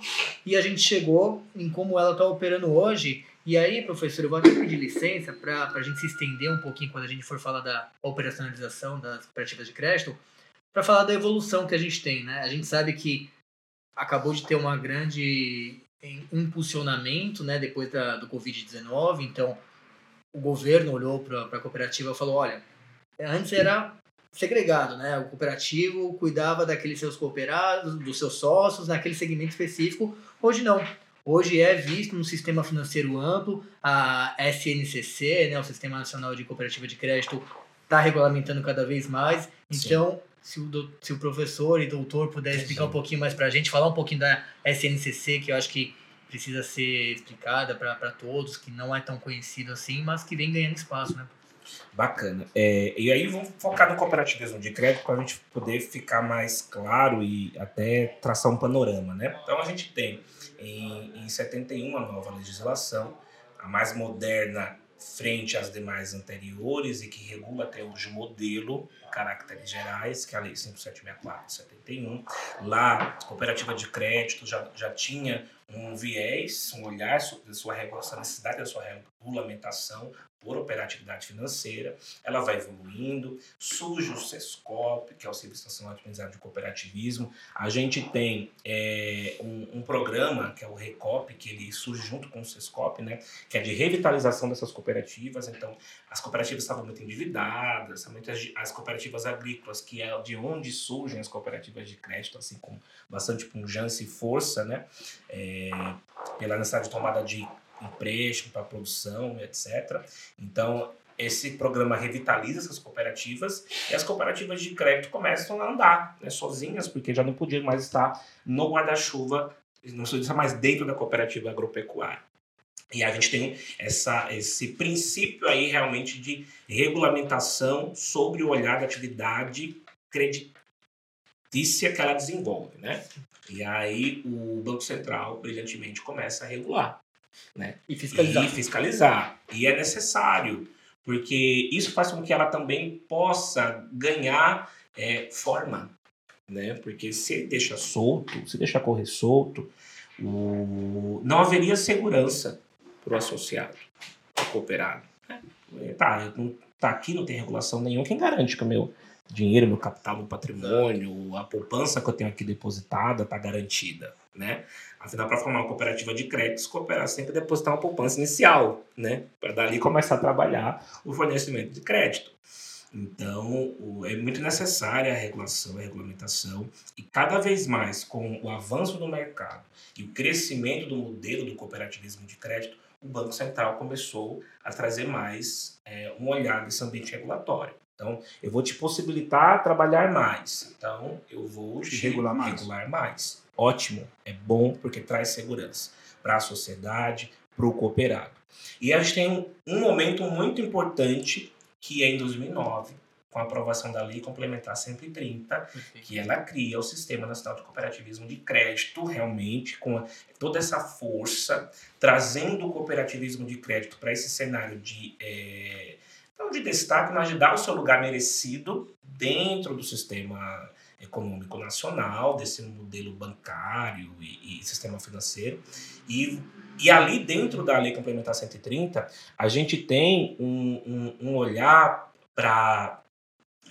e a gente chegou em como ela está operando hoje. E aí, professor, eu vou até pedir licença para a gente se estender um pouquinho quando a gente for falar da operacionalização das cooperativas de crédito, para falar da evolução que a gente tem. Né? A gente sabe que acabou de ter uma grande impulsionamento né, depois da, do Covid-19. Então, o governo olhou para a cooperativa e falou: olha, antes era segregado, né? O cooperativo cuidava daqueles seus cooperados, dos seus sócios, naquele segmento específico. Hoje não. Hoje é visto um sistema financeiro amplo, a SNCC, né, o Sistema Nacional de Cooperativa de Crédito, está regulamentando cada vez mais. Então, se o, se o professor e doutor puder explicar sim. um pouquinho mais para a gente, falar um pouquinho da SNCC, que eu acho que precisa ser explicada para todos, que não é tão conhecido assim, mas que vem ganhando espaço, né? Bacana. É, e aí vamos focar no cooperativismo de crédito para a gente poder ficar mais claro e até traçar um panorama, né? Então a gente tem em, em 71 a nova legislação, a mais moderna frente às demais anteriores e que regula até hoje o modelo, caracteres gerais, que é a Lei 5764 de 71. Lá, a cooperativa de crédito já, já tinha um viés, um olhar sobre a sua a necessidade da sua regulamentação por operatividade financeira, ela vai evoluindo, surge o SESCOP, que é o Serviço Nacional de de Cooperativismo, a gente tem é, um, um programa, que é o RECOP, que ele surge junto com o SESCOP, né, que é de revitalização dessas cooperativas, então as cooperativas estavam muito endividadas, muitas as cooperativas agrícolas, que é de onde surgem as cooperativas de crédito, assim com bastante pujança e força, né, é, pela necessidade de tomada de empréstimo para produção, etc. Então, esse programa revitaliza essas cooperativas e as cooperativas de crédito começam a andar né, sozinhas, porque já não podiam mais estar no guarda-chuva, não se mais dentro da cooperativa agropecuária. E a gente tem essa, esse princípio aí realmente de regulamentação sobre o olhar da atividade creditícia que ela desenvolve, né? E aí o Banco Central brilhantemente começa a regular né? E fiscalizar. E fiscalizar. E é necessário, porque isso faz com que ela também possa ganhar é, forma. Né? Porque se deixa solto, se deixa correr solto, o... não haveria segurança para o associado, para o cooperado. né? Tá, eu não, tá aqui, não tem regulação nenhuma, quem garante que o meu dinheiro, meu capital, meu patrimônio, a poupança que eu tenho aqui depositada está garantida, né? Afinal, para formar uma cooperativa de crédito, os cooperados têm que depositar uma poupança inicial, né? Para dali começar a trabalhar o fornecimento de crédito. Então, é muito necessária a regulação, a regulamentação, e cada vez mais com o avanço do mercado e o crescimento do modelo do cooperativismo de crédito, o Banco Central começou a trazer mais é, um olhar nesse ambiente regulatório. Então, eu vou te possibilitar trabalhar mais. Então, eu vou te regular mais. regular mais. Ótimo, é bom porque traz segurança para a sociedade, para o cooperado. E a gente tem um, um momento muito importante que é em 2009, com a aprovação da Lei Complementar 130, Perfeito. que ela cria o Sistema Nacional de Cooperativismo de Crédito, realmente, com toda essa força, trazendo o cooperativismo de crédito para esse cenário de, é, não de destaque, mas de dar o seu lugar merecido dentro do sistema econômico nacional, desse modelo bancário e, e sistema financeiro. E e ali dentro da Lei Complementar 130, a gente tem um, um, um olhar para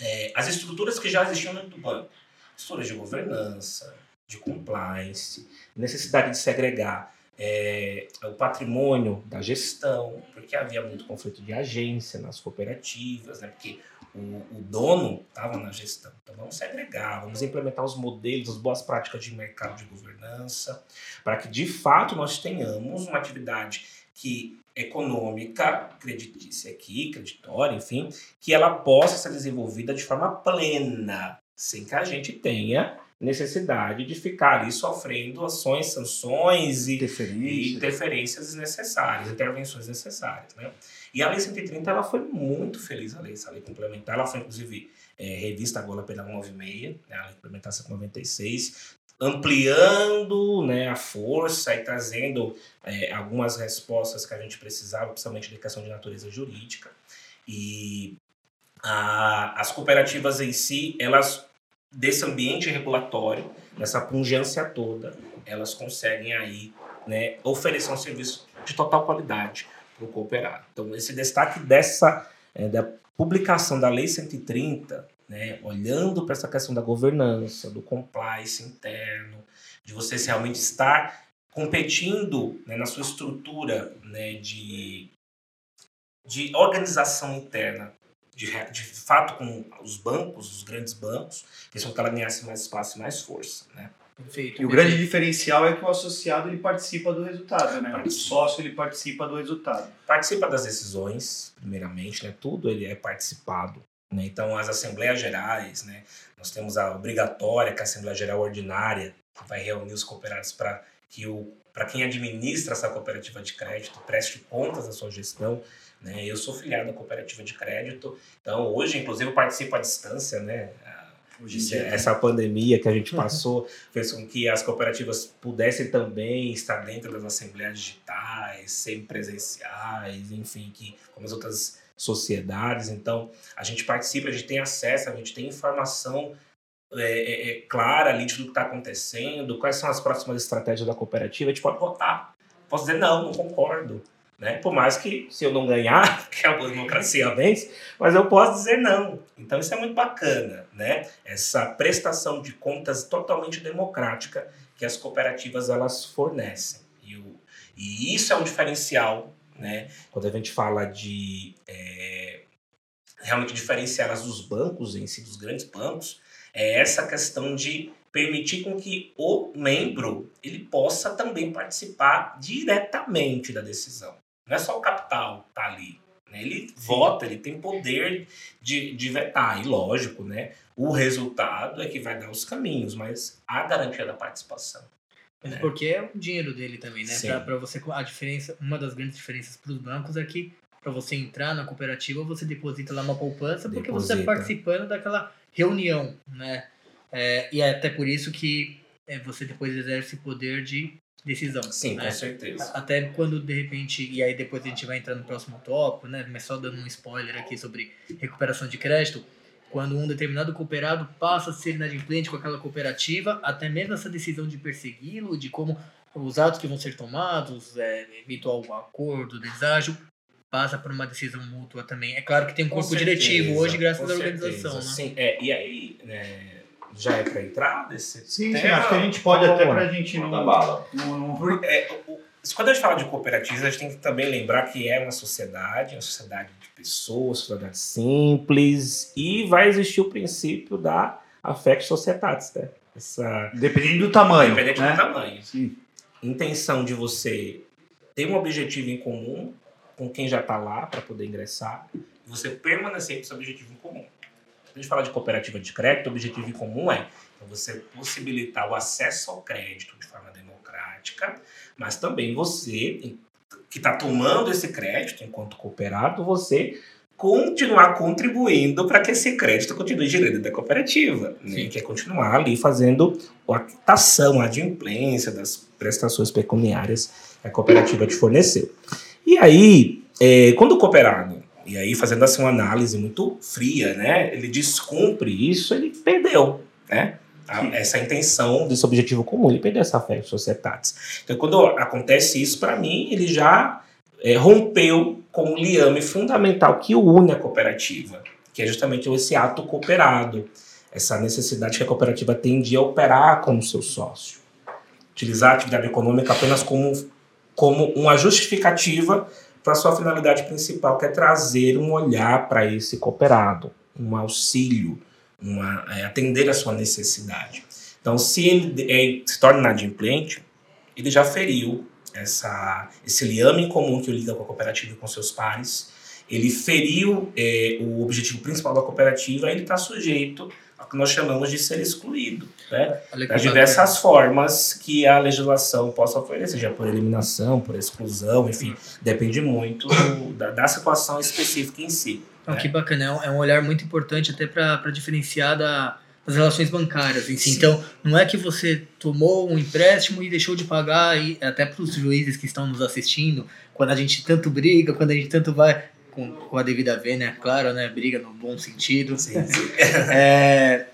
é, as estruturas que já existiam dentro do banco. Estruturas de governança, de compliance, necessidade de segregar é, o patrimônio da gestão, porque havia muito conflito de agência nas cooperativas, né? porque o, o dono estava na gestão. Então vamos segregar, vamos implementar os modelos, as boas práticas de mercado de governança, para que de fato nós tenhamos uma atividade que econômica, creditícia aqui, creditória, enfim, que ela possa ser desenvolvida de forma plena, sem que a gente tenha necessidade de ficar ali sofrendo ações, sanções e interferências, interferências desnecessárias, intervenções necessárias. Né? E a Lei 130 ela foi muito feliz, a lei, essa lei complementar. Ela foi, inclusive, é, revista agora pela 96, né, a Lei Complementar 196, ampliando né, a força e trazendo é, algumas respostas que a gente precisava, principalmente de questão de natureza jurídica. E a, as cooperativas em si, elas desse ambiente regulatório, dessa pungência toda, elas conseguem aí né, oferecer um serviço de total qualidade para o cooperado. Então, esse destaque dessa é, da publicação da Lei 130, né, olhando para essa questão da governança, do compliance interno, de você realmente estar competindo né, na sua estrutura né, de, de organização interna de, de fato com os bancos, os grandes bancos, que são que ela ganhasse mais espaço e mais força, né? Perfeito. E o grande diferencial é que o associado ele participa do resultado, né? Participa. O sócio ele participa do resultado. Participa das decisões, primeiramente, né? Tudo ele é participado. Né? Então, as assembleias gerais, né? Nós temos a obrigatória, que é a Assembleia Geral Ordinária, que vai reunir os cooperados para que o para quem administra essa cooperativa de crédito preste contas da sua gestão né? Eu sou filiado à cooperativa de crédito, então hoje, inclusive, eu participo à distância, né? Hoje essa pandemia que a gente passou fez com que as cooperativas pudessem também estar dentro das assembleias digitais, semipresenciais, enfim, que como as outras sociedades. Então, a gente participa, a gente tem acesso, a gente tem informação é, é, é clara ali de tudo que está acontecendo, quais são as próximas estratégias da cooperativa. A gente pode votar. Posso dizer, não, não concordo. Né? Por mais que, se eu não ganhar, que a democracia vence, mas eu posso dizer não. Então, isso é muito bacana, né? Essa prestação de contas totalmente democrática que as cooperativas elas fornecem. E, o, e isso é um diferencial, né? Quando a gente fala de é, realmente diferenciar as dos bancos em si, dos grandes bancos, é essa questão de permitir com que o membro ele possa também participar diretamente da decisão. Não é só o capital tá ali. Né? Ele Sim. vota, ele tem poder de, de vetar. E lógico, né? O resultado é que vai dar os caminhos, mas a garantia da participação. Né? Porque é o dinheiro dele também, né? Para você a diferença, uma das grandes diferenças para os bancos é que para você entrar na cooperativa você deposita lá uma poupança porque deposita. você está participando daquela reunião, né? É, e é até por isso que é, você depois exerce o poder de decisão. Sim, né? com certeza. Até quando de repente, e aí depois a gente vai entrar no próximo tópico, né? Mas só dando um spoiler aqui sobre recuperação de crédito, quando um determinado cooperado passa a ser inadimplente com aquela cooperativa, até mesmo essa decisão de persegui-lo, de como os atos que vão ser tomados, é, eventual acordo, deságio, passa por uma decisão mútua também. É claro que tem um corpo certeza, diretivo hoje, graças à organização. Né? Sim, é, e aí, né, Já é para entrar nesse Sim, sim, tema? acho que a gente pode Então, até pra lá. gente Manda não. bala. não, não- Por- é, o- quando a gente fala de cooperativas, a gente tem que também lembrar que é uma sociedade, uma sociedade de pessoas, sociedade simples, e vai existir o princípio da affect societatis, né? Essa Dependendo do tamanho. Independente né? do tamanho. Sim. Intenção de você ter um objetivo em comum com quem já está lá para poder ingressar, e você permanecer com esse objetivo em comum. Quando a gente fala de cooperativa de crédito, o objetivo em comum é então, você possibilitar o acesso ao crédito de forma democrática, mas também você, que está tomando esse crédito enquanto cooperado, você continuar contribuindo para que esse crédito continue girando da cooperativa, né? que é continuar ali fazendo a quitação, a adimplência das prestações pecuniárias que a cooperativa te forneceu. E aí, é, quando o cooperado, e aí fazendo assim uma análise muito fria, né, ele descumpre isso, ele perdeu, né? a- essa intenção desse objetivo comum, ele perdeu essa fé societatis. Então, quando acontece isso, para mim, ele já é, rompeu com o liame fundamental que une a cooperativa, que é justamente esse ato cooperado, essa necessidade que a cooperativa tem de operar como seu sócio. Utilizar a atividade econômica apenas como, como uma justificativa para sua finalidade principal, que é trazer um olhar para esse cooperado, um auxílio, uma, é, atender a sua necessidade. Então, se ele é, se torna inadimplente, ele já feriu essa, esse liame em comum que liga com a cooperativa e com seus pares, ele feriu é, o objetivo principal da cooperativa, ele está sujeito ao que nós chamamos de ser excluído, né? Das diversas formas que a legislação possa oferecer, seja por eliminação, por exclusão, enfim, depende muito da, da situação específica em si. Né? que bacana, é um, é um olhar muito importante até para diferenciar da, das relações bancárias. em si. Então, não é que você tomou um empréstimo e deixou de pagar, e até para os juízes que estão nos assistindo, quando a gente tanto briga, quando a gente tanto vai, com, com a devida V, né? Claro, né? Briga no bom sentido. Sim, sim. É,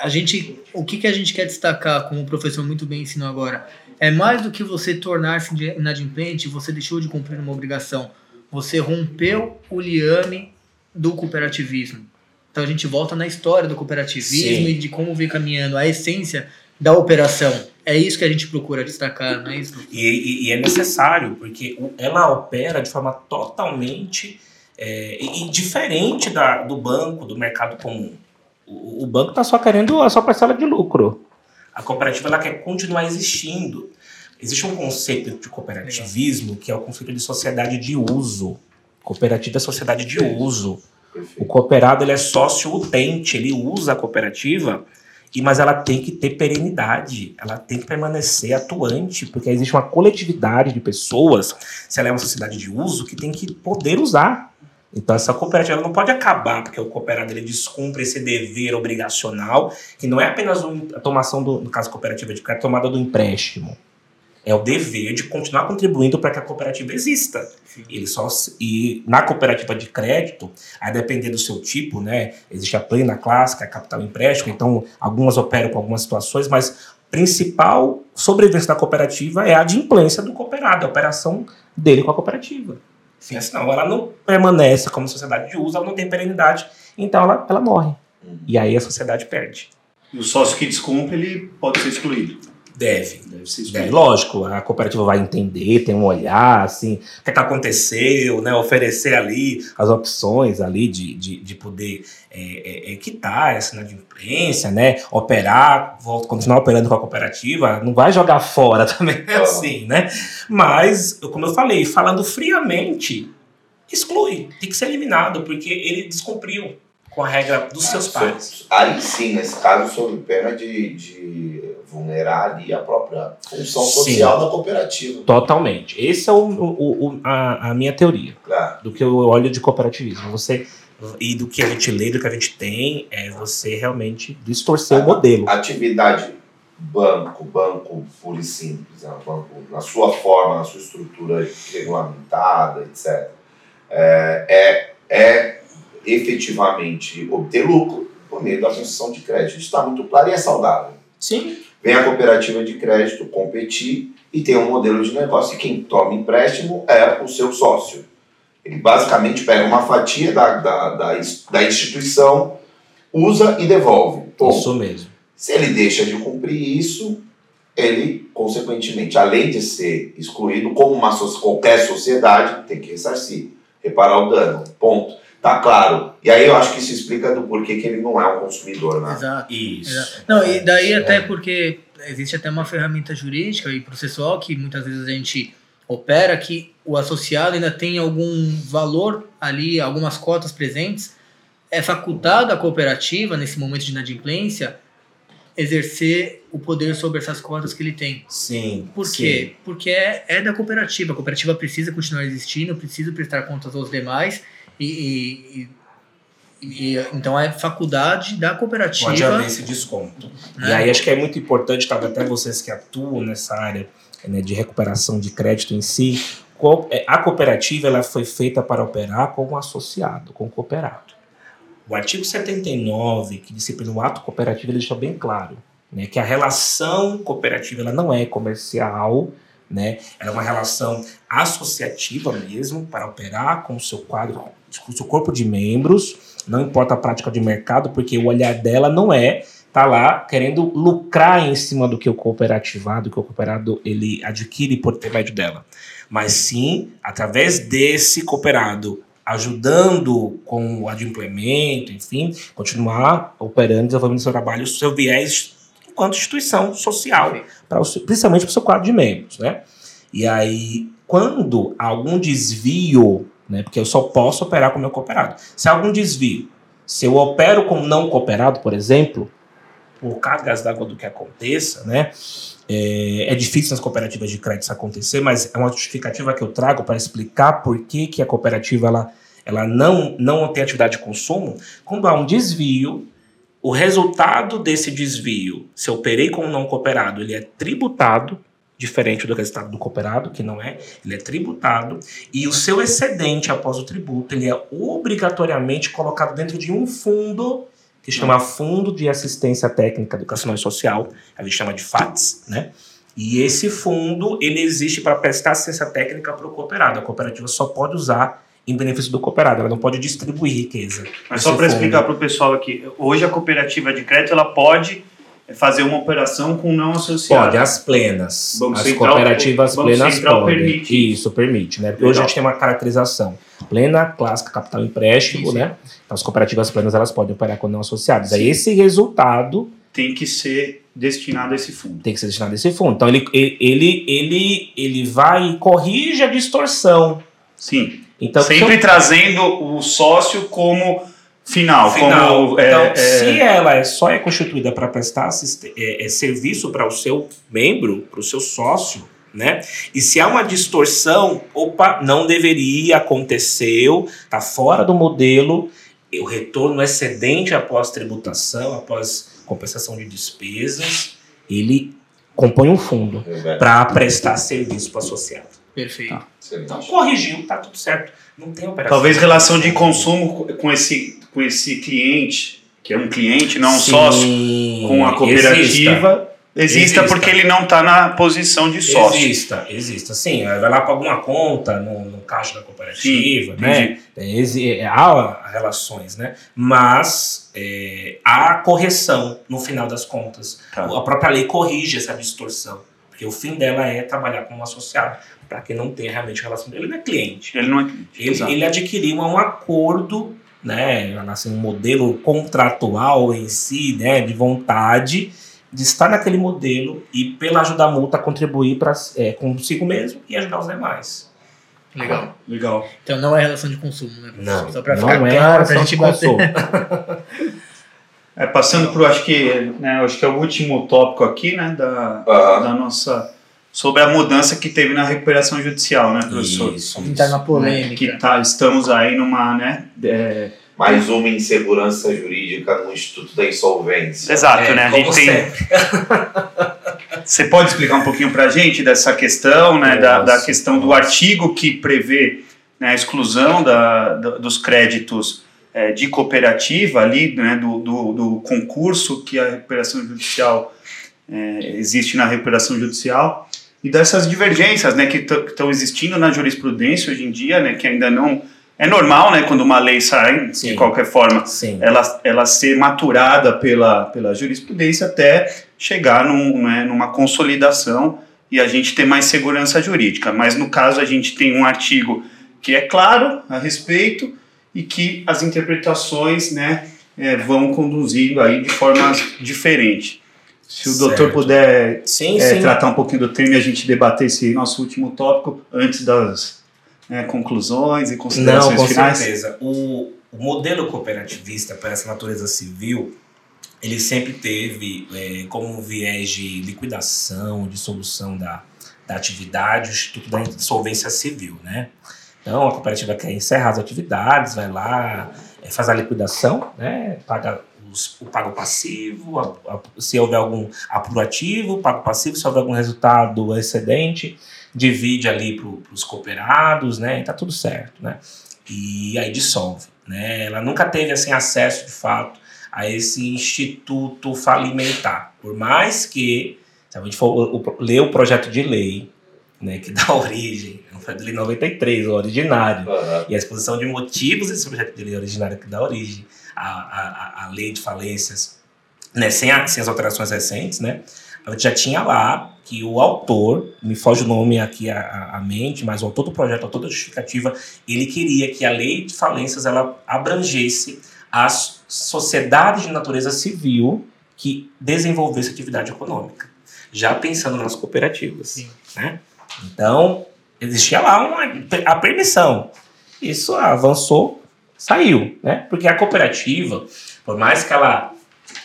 a gente, o que, que a gente quer destacar, como o professor muito bem ensinou agora, é mais do que você tornar-se inadimplente, você deixou de cumprir uma obrigação. Você rompeu o liame do cooperativismo. Então a gente volta na história do cooperativismo Sim. e de como vem caminhando a essência da operação. É isso que a gente procura destacar, não é isso? E, e- e é necessário, porque ela opera de forma totalmente é, diferente da, do banco, do mercado comum. O, o banco está só querendo a sua parcela de lucro. A cooperativa ela quer continuar existindo. Existe um conceito de cooperativismo que é o conceito de sociedade de uso. Cooperativa é sociedade de uso. O cooperado ele é sócio utente, ele usa a cooperativa, e mas ela tem que ter perenidade, ela tem que permanecer atuante, porque existe uma coletividade de pessoas, se ela é uma sociedade de uso, que tem que poder usar. Então essa cooperativa não pode acabar, porque o cooperado ele descumpre esse dever obrigacional, que não é apenas a tomação do, no caso cooperativa de crédito, a tomada do empréstimo. É o dever de continuar contribuindo para que a cooperativa exista. Ele só e na cooperativa de crédito, a depender do seu tipo, né? Existe a plena, a clássica, a capital empréstimo, então algumas operam com algumas situações, mas principal sobrevivência da cooperativa é a adimplência do cooperado, a operação dele com a cooperativa. Né? Senão ela não permanece como sociedade de uso, ela não tem perenidade, então ela, ela morre. E aí a sociedade perde. E o sócio que descumpre, ele pode ser excluído. Deve. Deve ser excluído. lógico, a cooperativa vai entender, tem um olhar, assim, o que, é que aconteceu, né? Oferecer ali as opções ali de, de, de poder é, é, é, quitar essa inadimplência, né? Operar, vol- continuar operando com a cooperativa, não vai jogar fora também, é assim, né? Mas, como eu falei, falando friamente, exclui, tem que ser eliminado, porque ele descumpriu com a regra dos seus pares. Aí sim, nesse caso, sob pena de, de vulnerar ali a própria função Sim. social da cooperativa. Totalmente. Esse é o, o- o- a, a minha teoria. Claro. do que eu olho de cooperativismo. Você e do que a gente lê, do que a gente tem, é você realmente distorcer o modelo. Atividade banco, banco puro e simples, né? banco na sua forma, na sua estrutura regulamentada, etc. É, é, é efetivamente obter lucro por meio da concessão de crédito. Isso está muito claro e é saudável. Sim. Vem a cooperativa de crédito competir e tem um modelo de negócio e quem toma empréstimo é o seu sócio. Ele basicamente pega uma fatia da, da, da, da instituição usa e devolve. Ponto. Isso mesmo. Se ele deixa de cumprir isso, ele, consequentemente, além de ser excluído, como uma, qualquer sociedade, tem que ressarcir, reparar o dano. Ponto. Tá claro. E aí eu acho que isso explica do porquê que ele não é um consumidor, né? Exato. Isso. Não, e daí Isso, até é. porque existe até uma ferramenta jurídica e processual que muitas vezes a gente opera que o associado ainda tem algum valor ali, algumas cotas presentes, é facultado à cooperativa, nesse momento de inadimplência, exercer o poder sobre essas cotas que ele tem. Sim. Por sim. quê? Porque é, é da cooperativa. A cooperativa precisa continuar existindo, precisa prestar contas aos demais e, e- e- e- então é faculdade da cooperativa. Pode haver esse desconto. E né? aí acho que é muito importante, talvez até vocês que atuam nessa área né, de recuperação de crédito em si, é, a cooperativa ela foi feita para operar como associado, com cooperado. O artigo 79, que disciplina o ato cooperativo, ele deixa bem claro né, que a relação cooperativa ela não é comercial, né, ela é uma relação associativa mesmo, para operar com o seu quadro, com o seu corpo de membros, não importa a prática de mercado, porque o olhar dela não é tá lá querendo lucrar em cima do que o cooperativado, que o cooperado ele adquire por intermédio dela. Mas sim, através desse cooperado, ajudando com o adimplemento, enfim, continuar operando, desenvolvendo seu trabalho, o seu viés enquanto instituição social, seu- principalmente para o seu quadro de membros, né? E aí, quando há algum desvio, né, porque eu só posso operar com meu cooperado. Se há algum desvio, se eu opero com não cooperado, por exemplo, por cargas d'água do que aconteça, né? É, é difícil nas cooperativas de crédito isso acontecer, mas é uma justificativa que eu trago para explicar por que, que a cooperativa ela, ela não, não tem atividade de consumo. Quando há um desvio, o resultado desse desvio, se eu operei com um não cooperado, ele é tributado, diferente do resultado do cooperado, que não é, ele é tributado, e o seu excedente após o tributo, ele é obrigatoriamente colocado dentro de um fundo que se chama Fundo de Assistência Técnica Educacional e Social, a gente chama de FATS, né? E esse fundo, ele existe para prestar assistência técnica para o cooperado. A cooperativa só pode usar em benefício do cooperado, ela não pode distribuir riqueza. Mas só para explicar para o pessoal aqui, hoje a cooperativa de crédito ela pode fazer uma operação com não associado. Pode, as plenas. Banco as Central- cooperativas Banco plenas Central podem. permite. Isso, permite, né? Porque hoje a gente tem uma caracterização. Plena, clássica, capital empréstimo, Sim, né? Então as cooperativas plenas elas podem operar com não associados. Aí Sim. esse resultado Tem que ser destinado a esse fundo. tem que ser destinado a esse fundo. Então ele, ele, ele, ele vai e corrige a distorção. Sim. Então, Sempre trazendo o sócio como final. Final. Como, é, então, é, se ela é só é constituída para prestar é, é serviço para o seu membro, para o seu sócio, né? E se há uma distorção, opa, não deveria, aconteceu, está fora do modelo, o retorno excedente após tributação, após compensação de despesas, ele compõe um fundo para prestar serviço para o associado. Perfeito. Então, corrigiu, tá tudo certo. Não tem operação. talvez relação de consumo com esse, com esse cliente, que é um cliente, não um Sim, sócio, com a cooperativa, exista, Exista. porque ele não está na posição de sócio. Exista, exista. Sim, vai lá para alguma conta no, no caixa da cooperativa, Sim, né? É, é, há relações, né? Mas é, há correção no final das contas. Tá. A própria lei corrige essa distorção. Porque o fim dela é trabalhar como associado, para que não tenha realmente relação. Ele não é cliente. Ele não é. Ele, Exato. ele adquiriu um acordo, né, assim, um modelo contratual em si, né, de vontade de estar naquele modelo e, pela ajuda mútua, contribuir pra, é, consigo mesmo e ajudar os demais. Legal. Legal. Então não é relação de consumo, né? Não, Só pra não ficar é claro, pra relação gente consumo. É, passando para acho que, né, acho que é o último tópico aqui, né, da, da nossa sobre a mudança que teve na recuperação judicial, né, professor? Isso, Entrar na polêmica. Que tá, estamos aí numa, né, é, Mais uma insegurança jurídica no Instituto da Insolvência. exato, É, né? A gente tem. Você pode explicar um pouquinho para a gente dessa questão, né, da, da Nossa, questão do nossa. artigo que prevê né, a exclusão da, da- dos créditos é, de cooperativa ali, né, do, do, do concurso que a recuperação judicial é, existe na recuperação judicial e dessas divergências, né, que estão existindo na jurisprudência hoje em dia, né, que ainda não é normal, né, quando uma lei sai, Sim. de qualquer forma, Sim. ela, ela ser maturada pela, pela jurisprudência até chegar num, né, numa consolidação e a gente ter mais segurança jurídica. Mas no caso a gente tem um artigo que é claro a respeito e que as interpretações né, eh, vão conduzindo aí de forma diferente. Se o doutor Certo. puder Sim, eh, sim. tratar um pouquinho do tema e a gente debater esse nosso último tópico antes das né, conclusões e Não, considerações com finais. certeza. O, o modelo cooperativista para essa natureza civil, ele sempre teve é, como viés de liquidação, de solução da, da atividade, o Instituto da Insolvência Civil, né? Então, a cooperativa quer encerrar as atividades, vai lá, é, faz a liquidação, né? Paga os, o pago passivo, a- a- se houver algum apuro ativo, pago passivo, se houver algum resultado excedente, divide ali para os cooperados, né? E tá tudo certo, né? E aí dissolve, né? Ela nunca teve assim acesso de fato a esse instituto falimentar, por mais que se a gente for o- o- ler o projeto de lei, né, que dá origem, não foi de lei 93, o originário, e a exposição de motivos desse projeto de lei originário que dá origem à, à, à lei de falências, né, sem, a- sem as alterações recentes, né, a gente já tinha lá que o autor, me foge o nome aqui à, mente, mas o autor do projeto, autor da justificativa, ele queria que a lei de falências ela abrangesse as sociedades de natureza civil que desenvolvesse atividade econômica, já pensando nas cooperativas. Sim. Né? Então, existia lá uma, a permissão. Isso avançou, saiu, né? Porque a cooperativa, por mais que ela,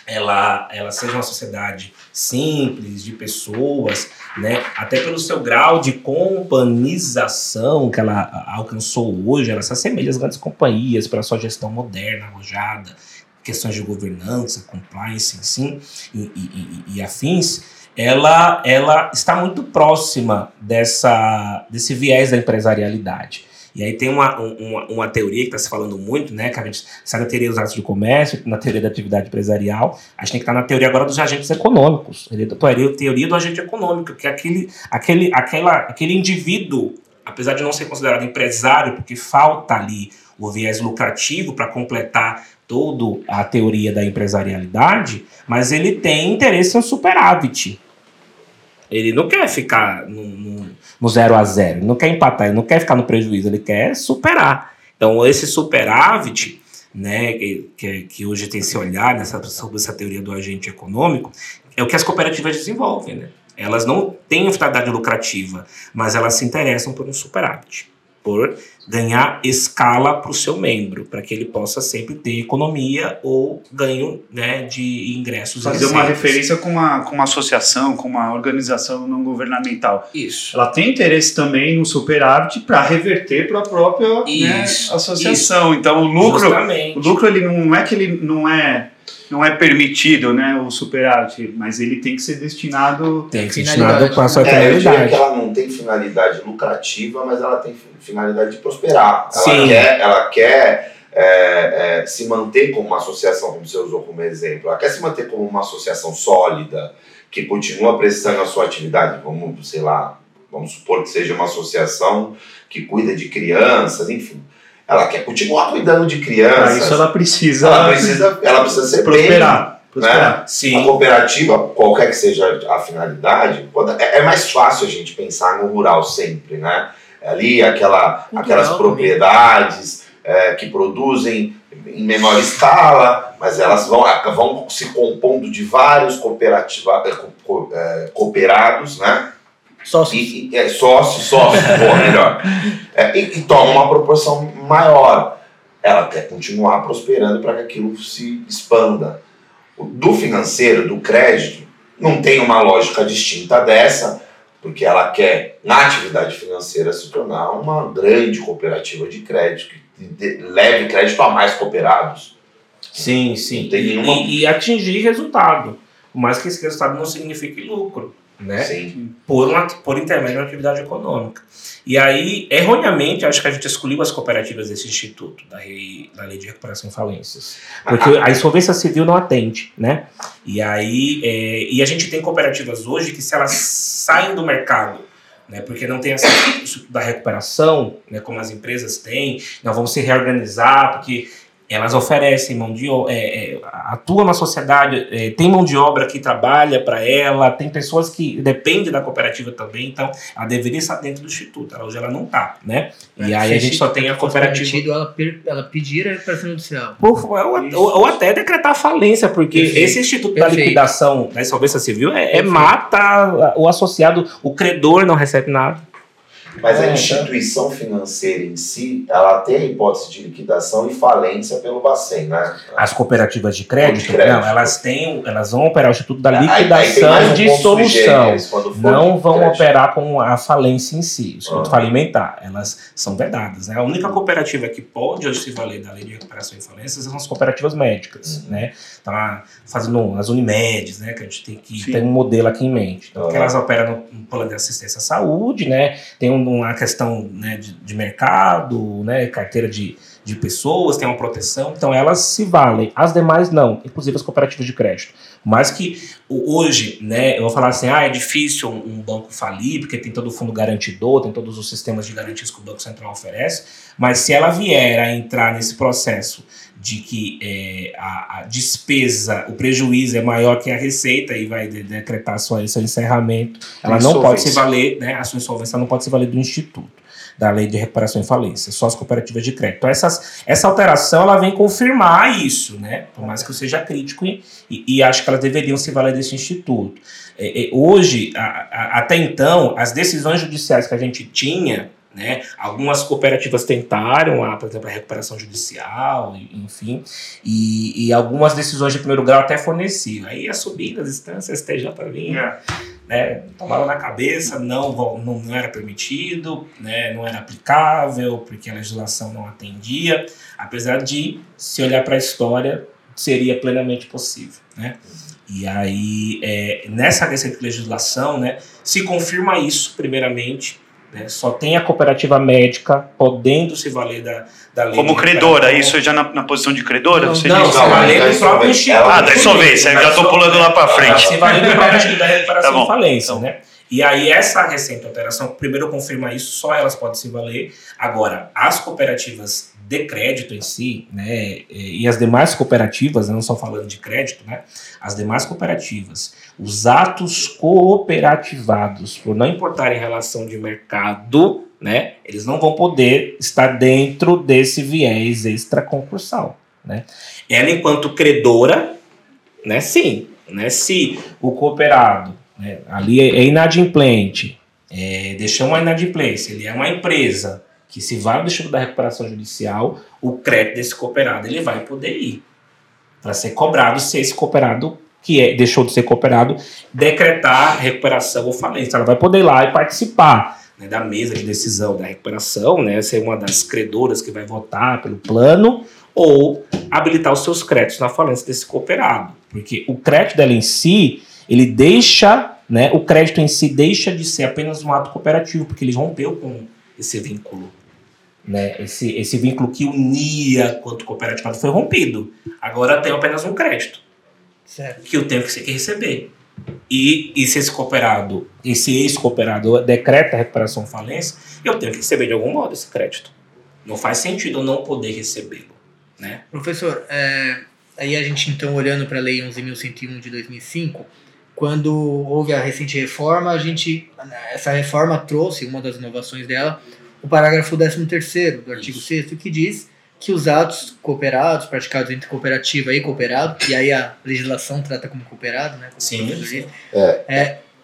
ela, ela seja uma sociedade simples, de pessoas, né? Até pelo seu grau de companização que ela alcançou hoje, ela se assemelha às grandes companhias pela sua gestão moderna, arrojada, questões de governança, compliance, sim, e, e- e- e afins, ela, ela está muito próxima dessa, desse viés da empresarialidade. E aí tem uma, um- uma, uma teoria que está se falando muito, né? Que a gente sai da teoria dos atos de comércio, na teoria da atividade empresarial. A gente tem que estar na teoria agora dos agentes econômicos. Teoria, teoria, teoria do agente econômico, que é aquele, aquele, aquela, aquele indivíduo, apesar de não ser considerado empresário, porque falta ali o viés lucrativo para completar toda a teoria da empresarialidade, mas ele tem interesse em superávit. Ele não quer ficar no, no, no zero a zero, ele não quer empatar, ele não quer ficar no prejuízo, ele quer superar. Então, esse superávit, né, que, que, hoje tem esse olhar nessa, sobre essa teoria do agente econômico, é o que as cooperativas desenvolvem. Né? Elas não têm finalidade lucrativa, mas elas se interessam por um superávit, por ganhar escala para o seu membro, para que ele possa sempre ter economia ou ganho né, de ingressos. Fazer uma receitas. referência com uma, com uma associação, com uma organização não governamental. Isso. Ela tem interesse também no superávit para reverter para a própria né, Isso, associação. Então o lucro, Justamente. o lucro ele não é que ele não é não é permitido, né, o superávit, mas ele tem que ser destinado Tem que ser Finalidade. destinado com a sua É, eu diria que finalidade. ela não tem finalidade lucrativa, mas ela tem finalidade de prosperar. Ela Sim. quer, ela quer é, é, se manter como uma associação, como você usou como exemplo. Ela quer se manter como uma associação sólida, que continua prestando a sua atividade. Vamos, sei lá, vamos supor que seja uma associação que cuida de crianças, enfim. Ela quer continuar cuidando de para crianças. isso ela precisa, ela precisa, ela precisa ser bem prosperar, prosperar. A Sim, cooperativa, qualquer que seja a finalidade, é, é mais fácil a gente pensar no rural sempre, né? Ali aquela, aquelas propriedades é, que produzem em menor escala, mas elas vão, vão se compondo de vários cooperativa, é, co- co- é, cooperados, né? Sócios. E, é, sócio, sócio, pô, melhor. É, e, e toma uma proporção maior. Ela quer continuar prosperando para que aquilo se expanda. O- Do financeiro, do crédito, não tem uma lógica distinta dessa, porque ela quer, na atividade financeira, se tornar uma grande cooperativa de crédito, que de- leve crédito a mais cooperados. sim, sim. E, nenhuma- e- e atingir resultado. Por mais que esse resultado não signifique lucro, né? Sim. Por, uma, por intermédio de uma atividade econômica. E aí, erroneamente, acho que a gente excluiu as cooperativas desse instituto, da, lei- da lei de recuperação em falências. Porque a insolvência civil não atende, né? E aí, é, e a gente tem cooperativas hoje que se elas saem do mercado né, porque não tem essa da recuperação, né, como as empresas têm, não vão se reorganizar, porque elas oferecem mão de obra, é, é, atuam na sociedade, é, tem mão de obra que trabalha para ela, tem pessoas que dependem da cooperativa também, então ela deveria estar dentro do instituto, ela, hoje ela não está, né? E É, aí se a gente só tem a cooperativa. ela, per- ela pedir a recuperação judicial. Por- ou, ou- ou até decretar falência, porque Perfeito. esse Instituto da Perfeito. Liquidação da Insolvência Civil é, é mata o associado, o credor não recebe nada. Mas a É, instituição financeira em si, ela tem a hipótese de liquidação e falência pelo Bacen, né? As cooperativas de crédito, De crédito. não, elas têm, elas vão operar o Instituto da Aí- aí Liquidação mais um de Solução. Não vão crédito. operar com a falência em si, o Instituto Ah. Falimentar. Elas são vedadas. Né? A única cooperativa que pode hoje se valer da lei de recuperação e falência são as cooperativas médicas. Uhum. Né? Então, lá, fazendo as Unimedes, né? que a gente tem que ter um modelo aqui em mente. Então, Ah. elas operam no, no plano de assistência à saúde, né? tem um- uma questão né, de, de mercado, né? carteira de, de pessoas, tem uma proteção, então elas se valem. As demais não, inclusive as cooperativas de crédito. Mas que hoje, né, eu vou falar assim, ah, é difícil um, um banco falir, porque tem todo o fundo garantidor, tem todos os sistemas de garantias que o Banco Central oferece, mas se ela vier a entrar nesse processo de que é, a, a despesa, o prejuízo é maior que a receita e vai de- decretar sua, seu encerramento, ela não pode se valer, né, a sua insolvência não pode se valer do Instituto da lei de recuperação e falência, só as cooperativas de crédito. Então, essas, essa alteração ela vem confirmar isso, né? Por mais que eu seja crítico e, e, acho que elas deveriam se valer desse instituto. É, é, hoje, a- até então, as decisões judiciais que a gente tinha, né? Algumas cooperativas tentaram, a, por exemplo, a recuperação judicial, enfim, e, e algumas decisões de primeiro grau até forneciam. Aí a subida das instâncias, STJ vinha, É. né, tomava na cabeça, não, não, não era permitido, né, não era aplicável, porque a legislação não atendia, apesar de, se olhar para a história, seria plenamente possível. Né? E aí, é, nessa recente legislação, né, se confirma isso, primeiramente, né, só tem a cooperativa médica podendo se valer da, da lei. Como de credora, isso já na, na posição de credora? Não, você Não, diz? se Não, valer mas do próprio instituto. Ah, da insolvência, eu já tô pulando lá pra frente. Se valer do próprio instituto da recuperação Tá bom, e falência, então. né? E aí, essa recente alteração, primeiro confirma isso, só elas podem se valer. Agora, as cooperativas de crédito em si, né, e as demais cooperativas, não só falando de crédito, né, as demais cooperativas, os atos cooperativados, por não importar em relação de mercado, né, eles não vão poder estar dentro desse viés extraconcursal, né. Ela, enquanto credora, né, sim, né, se o cooperado né, ali é, é inadimplente, é, deixou uma inadimplência, ele é uma empresa que se vale do Instituto da Recuperação Judicial, o crédito desse cooperado ele vai poder ir para ser cobrado se esse cooperado que é, deixou de ser cooperado decretar recuperação ou falência. Ela vai poder ir lá e participar né, da mesa de decisão da recuperação, né, ser uma das credoras que vai votar pelo plano ou habilitar os seus créditos na falência desse cooperado. Porque o crédito dela em si, ele deixa, né, o crédito em si deixa de ser apenas um ato cooperativo, porque ele rompeu com esse vínculo. Né? Esse, esse vínculo que unia quanto cooperativado foi rompido. Agora tem apenas um crédito Certo. que eu tenho que, que receber. E, e se esse cooperado, esse ex-cooperado decreta a recuperação falência, eu tenho que receber de algum modo esse crédito. Não faz sentido eu não poder recebê-lo. Né? Professor, é, aí a gente então olhando para a Lei 11.101 de 2005, quando houve a recente reforma, a gente essa reforma trouxe uma das inovações dela, o parágrafo 13º do artigo Isso. 6 que diz que os atos cooperados, praticados entre cooperativa e cooperado, e aí a legislação trata como cooperado, né? Como Sim, sim. disse,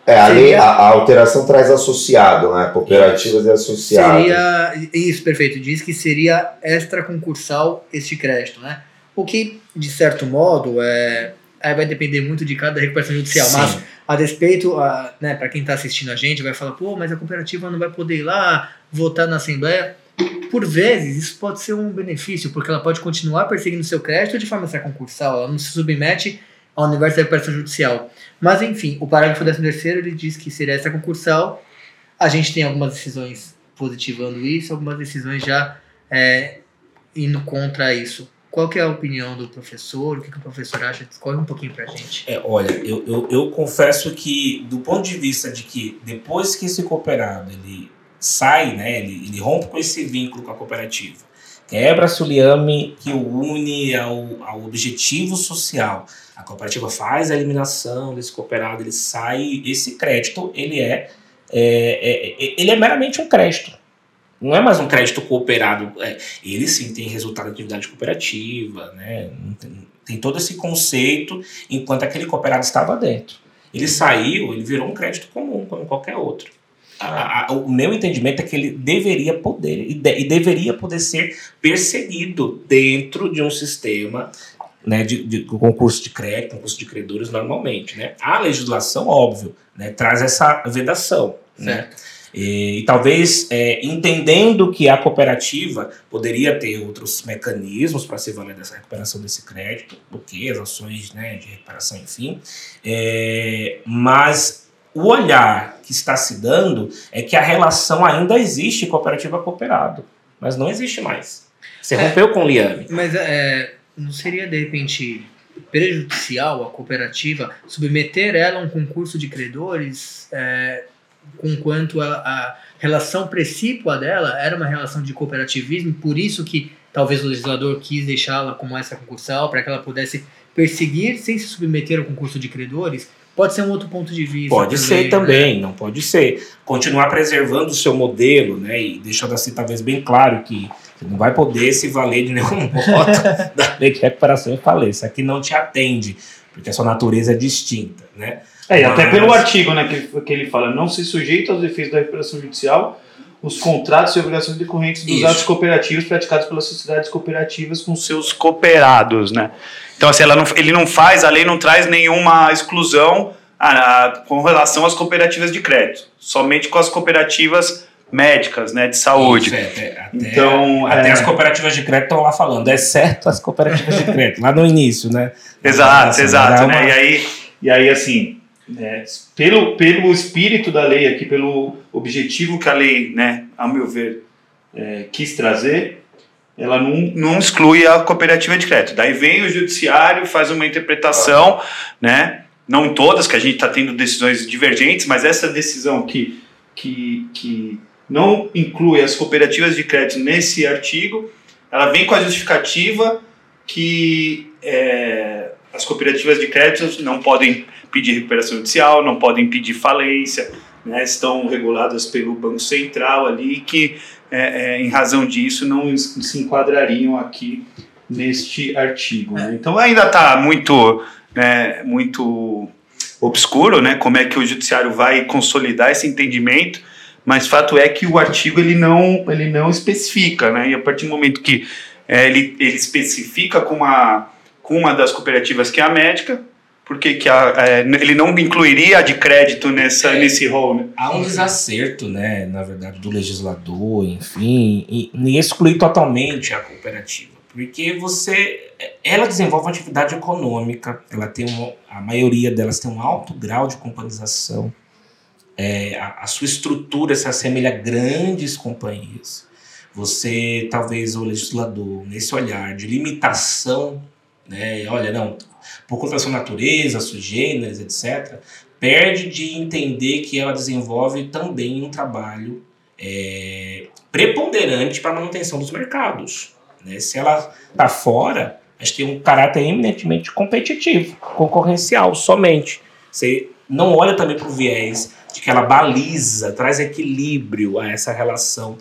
É, a, lei, a, a alteração traz associado, né? Cooperativas e associadas. Seria. Isso, perfeito. Diz que seria extraconcursal este crédito, né? O que, de certo modo, é. Aí vai depender muito de cada recuperação judicial. Sim. Mas, a despeito, a, né, para quem está assistindo a gente, vai falar, pô, mas a cooperativa não vai poder ir lá votar na Assembleia. Por vezes, isso pode ser um benefício, porque ela pode continuar perseguindo seu crédito de forma extraconcursal. Ela não se submete ao universo da recuperação judicial. Mas, enfim, o parágrafo 13 ele diz que seria extraconcursal. A gente tem algumas decisões positivando isso, algumas decisões já é, indo contra isso. Qual que é a opinião do professor? O que, que o professor acha? Discorre um pouquinho pra gente. É, olha, eu, eu, eu confesso que, do ponto de vista de que depois que esse cooperado ele sai, né, ele, ele rompe com esse vínculo com a cooperativa, quebra-se o liame que o une ao, ao objetivo social, a cooperativa faz a eliminação desse cooperado, ele sai, esse crédito, ele é, é, é, é ele é meramente um crédito. Não é mais um crédito cooperado. É, ele sim tem resultado de atividade cooperativa, né? Tem, tem todo esse conceito enquanto aquele cooperado estava dentro. Ele saiu, ele virou um crédito comum, como qualquer outro. A, a, o meu entendimento é que ele deveria poder e, de, e, deveria poder ser perseguido dentro de um sistema né, de, de, concurso de crédito, concurso de credores normalmente. Né? A legislação, óbvio, né, traz essa vedação. Né? Certo. Né? E, e talvez é, entendendo que a cooperativa poderia ter outros mecanismos para se valer dessa recuperação desse crédito, porque as ações né, de recuperação, enfim, é, mas o olhar que está se dando é que a relação ainda existe cooperativa-cooperado, mas não existe mais. Você é, rompeu com o Liame. Mas é, não seria, de repente, prejudicial a cooperativa submeter ela a um concurso de credores é, com quanto a, a relação precípua dela era uma relação de cooperativismo, por isso que talvez o legislador quis deixá-la como essa concursal, para que ela pudesse perseguir sem se submeter ao concurso de credores. Pode ser um outro ponto de vista. Pode também, ser né? também, não pode ser. Continuar preservando o seu modelo, né? E deixando assim talvez bem claro que você não vai poder se valer de nenhum modo da lei de recuperação e falência. Aqui não te atende, porque a sua natureza é distinta, né? É, e até pelo artigo né, que, que ele fala, não se sujeita aos efeitos da recuperação judicial os contratos e obrigações decorrentes dos Isso. atos cooperativos praticados pelas sociedades cooperativas com seus cooperados, né? Então, assim, não, ele não faz, a lei não traz nenhuma exclusão a, a, com relação às cooperativas de crédito, somente com as cooperativas médicas, né, de saúde. Isso, é, até, então, até é, as cooperativas de crédito estão lá falando, exceto as cooperativas de crédito, lá no início, né? Exato, assim, exato, né? Uma... E aí, e aí assim, é, pelo, pelo espírito da lei aqui, pelo objetivo que a lei, né, a meu ver, é, quis trazer, ela não, não exclui a cooperativa de crédito. Daí vem o judiciário, faz uma interpretação, né, não todas, que a gente está tendo decisões divergentes, mas essa decisão que, que, que não inclui as cooperativas de crédito nesse artigo, ela vem com a justificativa que é, as cooperativas de crédito não podem pedir recuperação judicial, não podem pedir falência, né, estão reguladas pelo Banco Central ali, que é, é, em razão disso não se enquadrariam aqui neste artigo. Né? Então ainda está muito, né, muito obscuro né, como é que o judiciário vai consolidar esse entendimento, mas fato é que o artigo ele não, ele não especifica, né, e a partir do momento que é, ele, ele especifica com uma, com uma das cooperativas que é a médica, porque que a, é, ele não incluiria a de crédito nessa, é, nesse rol, né? Há um desacerto, né, na verdade, do legislador, enfim, em, excluir totalmente a cooperativa. Porque você, ela desenvolve uma atividade econômica, ela tem uma, a maioria delas tem um alto grau de companização, é, a, a sua estrutura se assemelha a grandes companhias. Você, talvez o legislador, nesse olhar de limitação, né, olha, não, por conta da sua natureza, seus gêneros, etc., perde de entender que ela desenvolve também um trabalho é, preponderante para a manutenção dos mercados. Né? Se ela está fora, gente tem um caráter eminentemente competitivo, concorrencial somente. Você não olha também para o viés de que ela baliza, traz equilíbrio a essa relação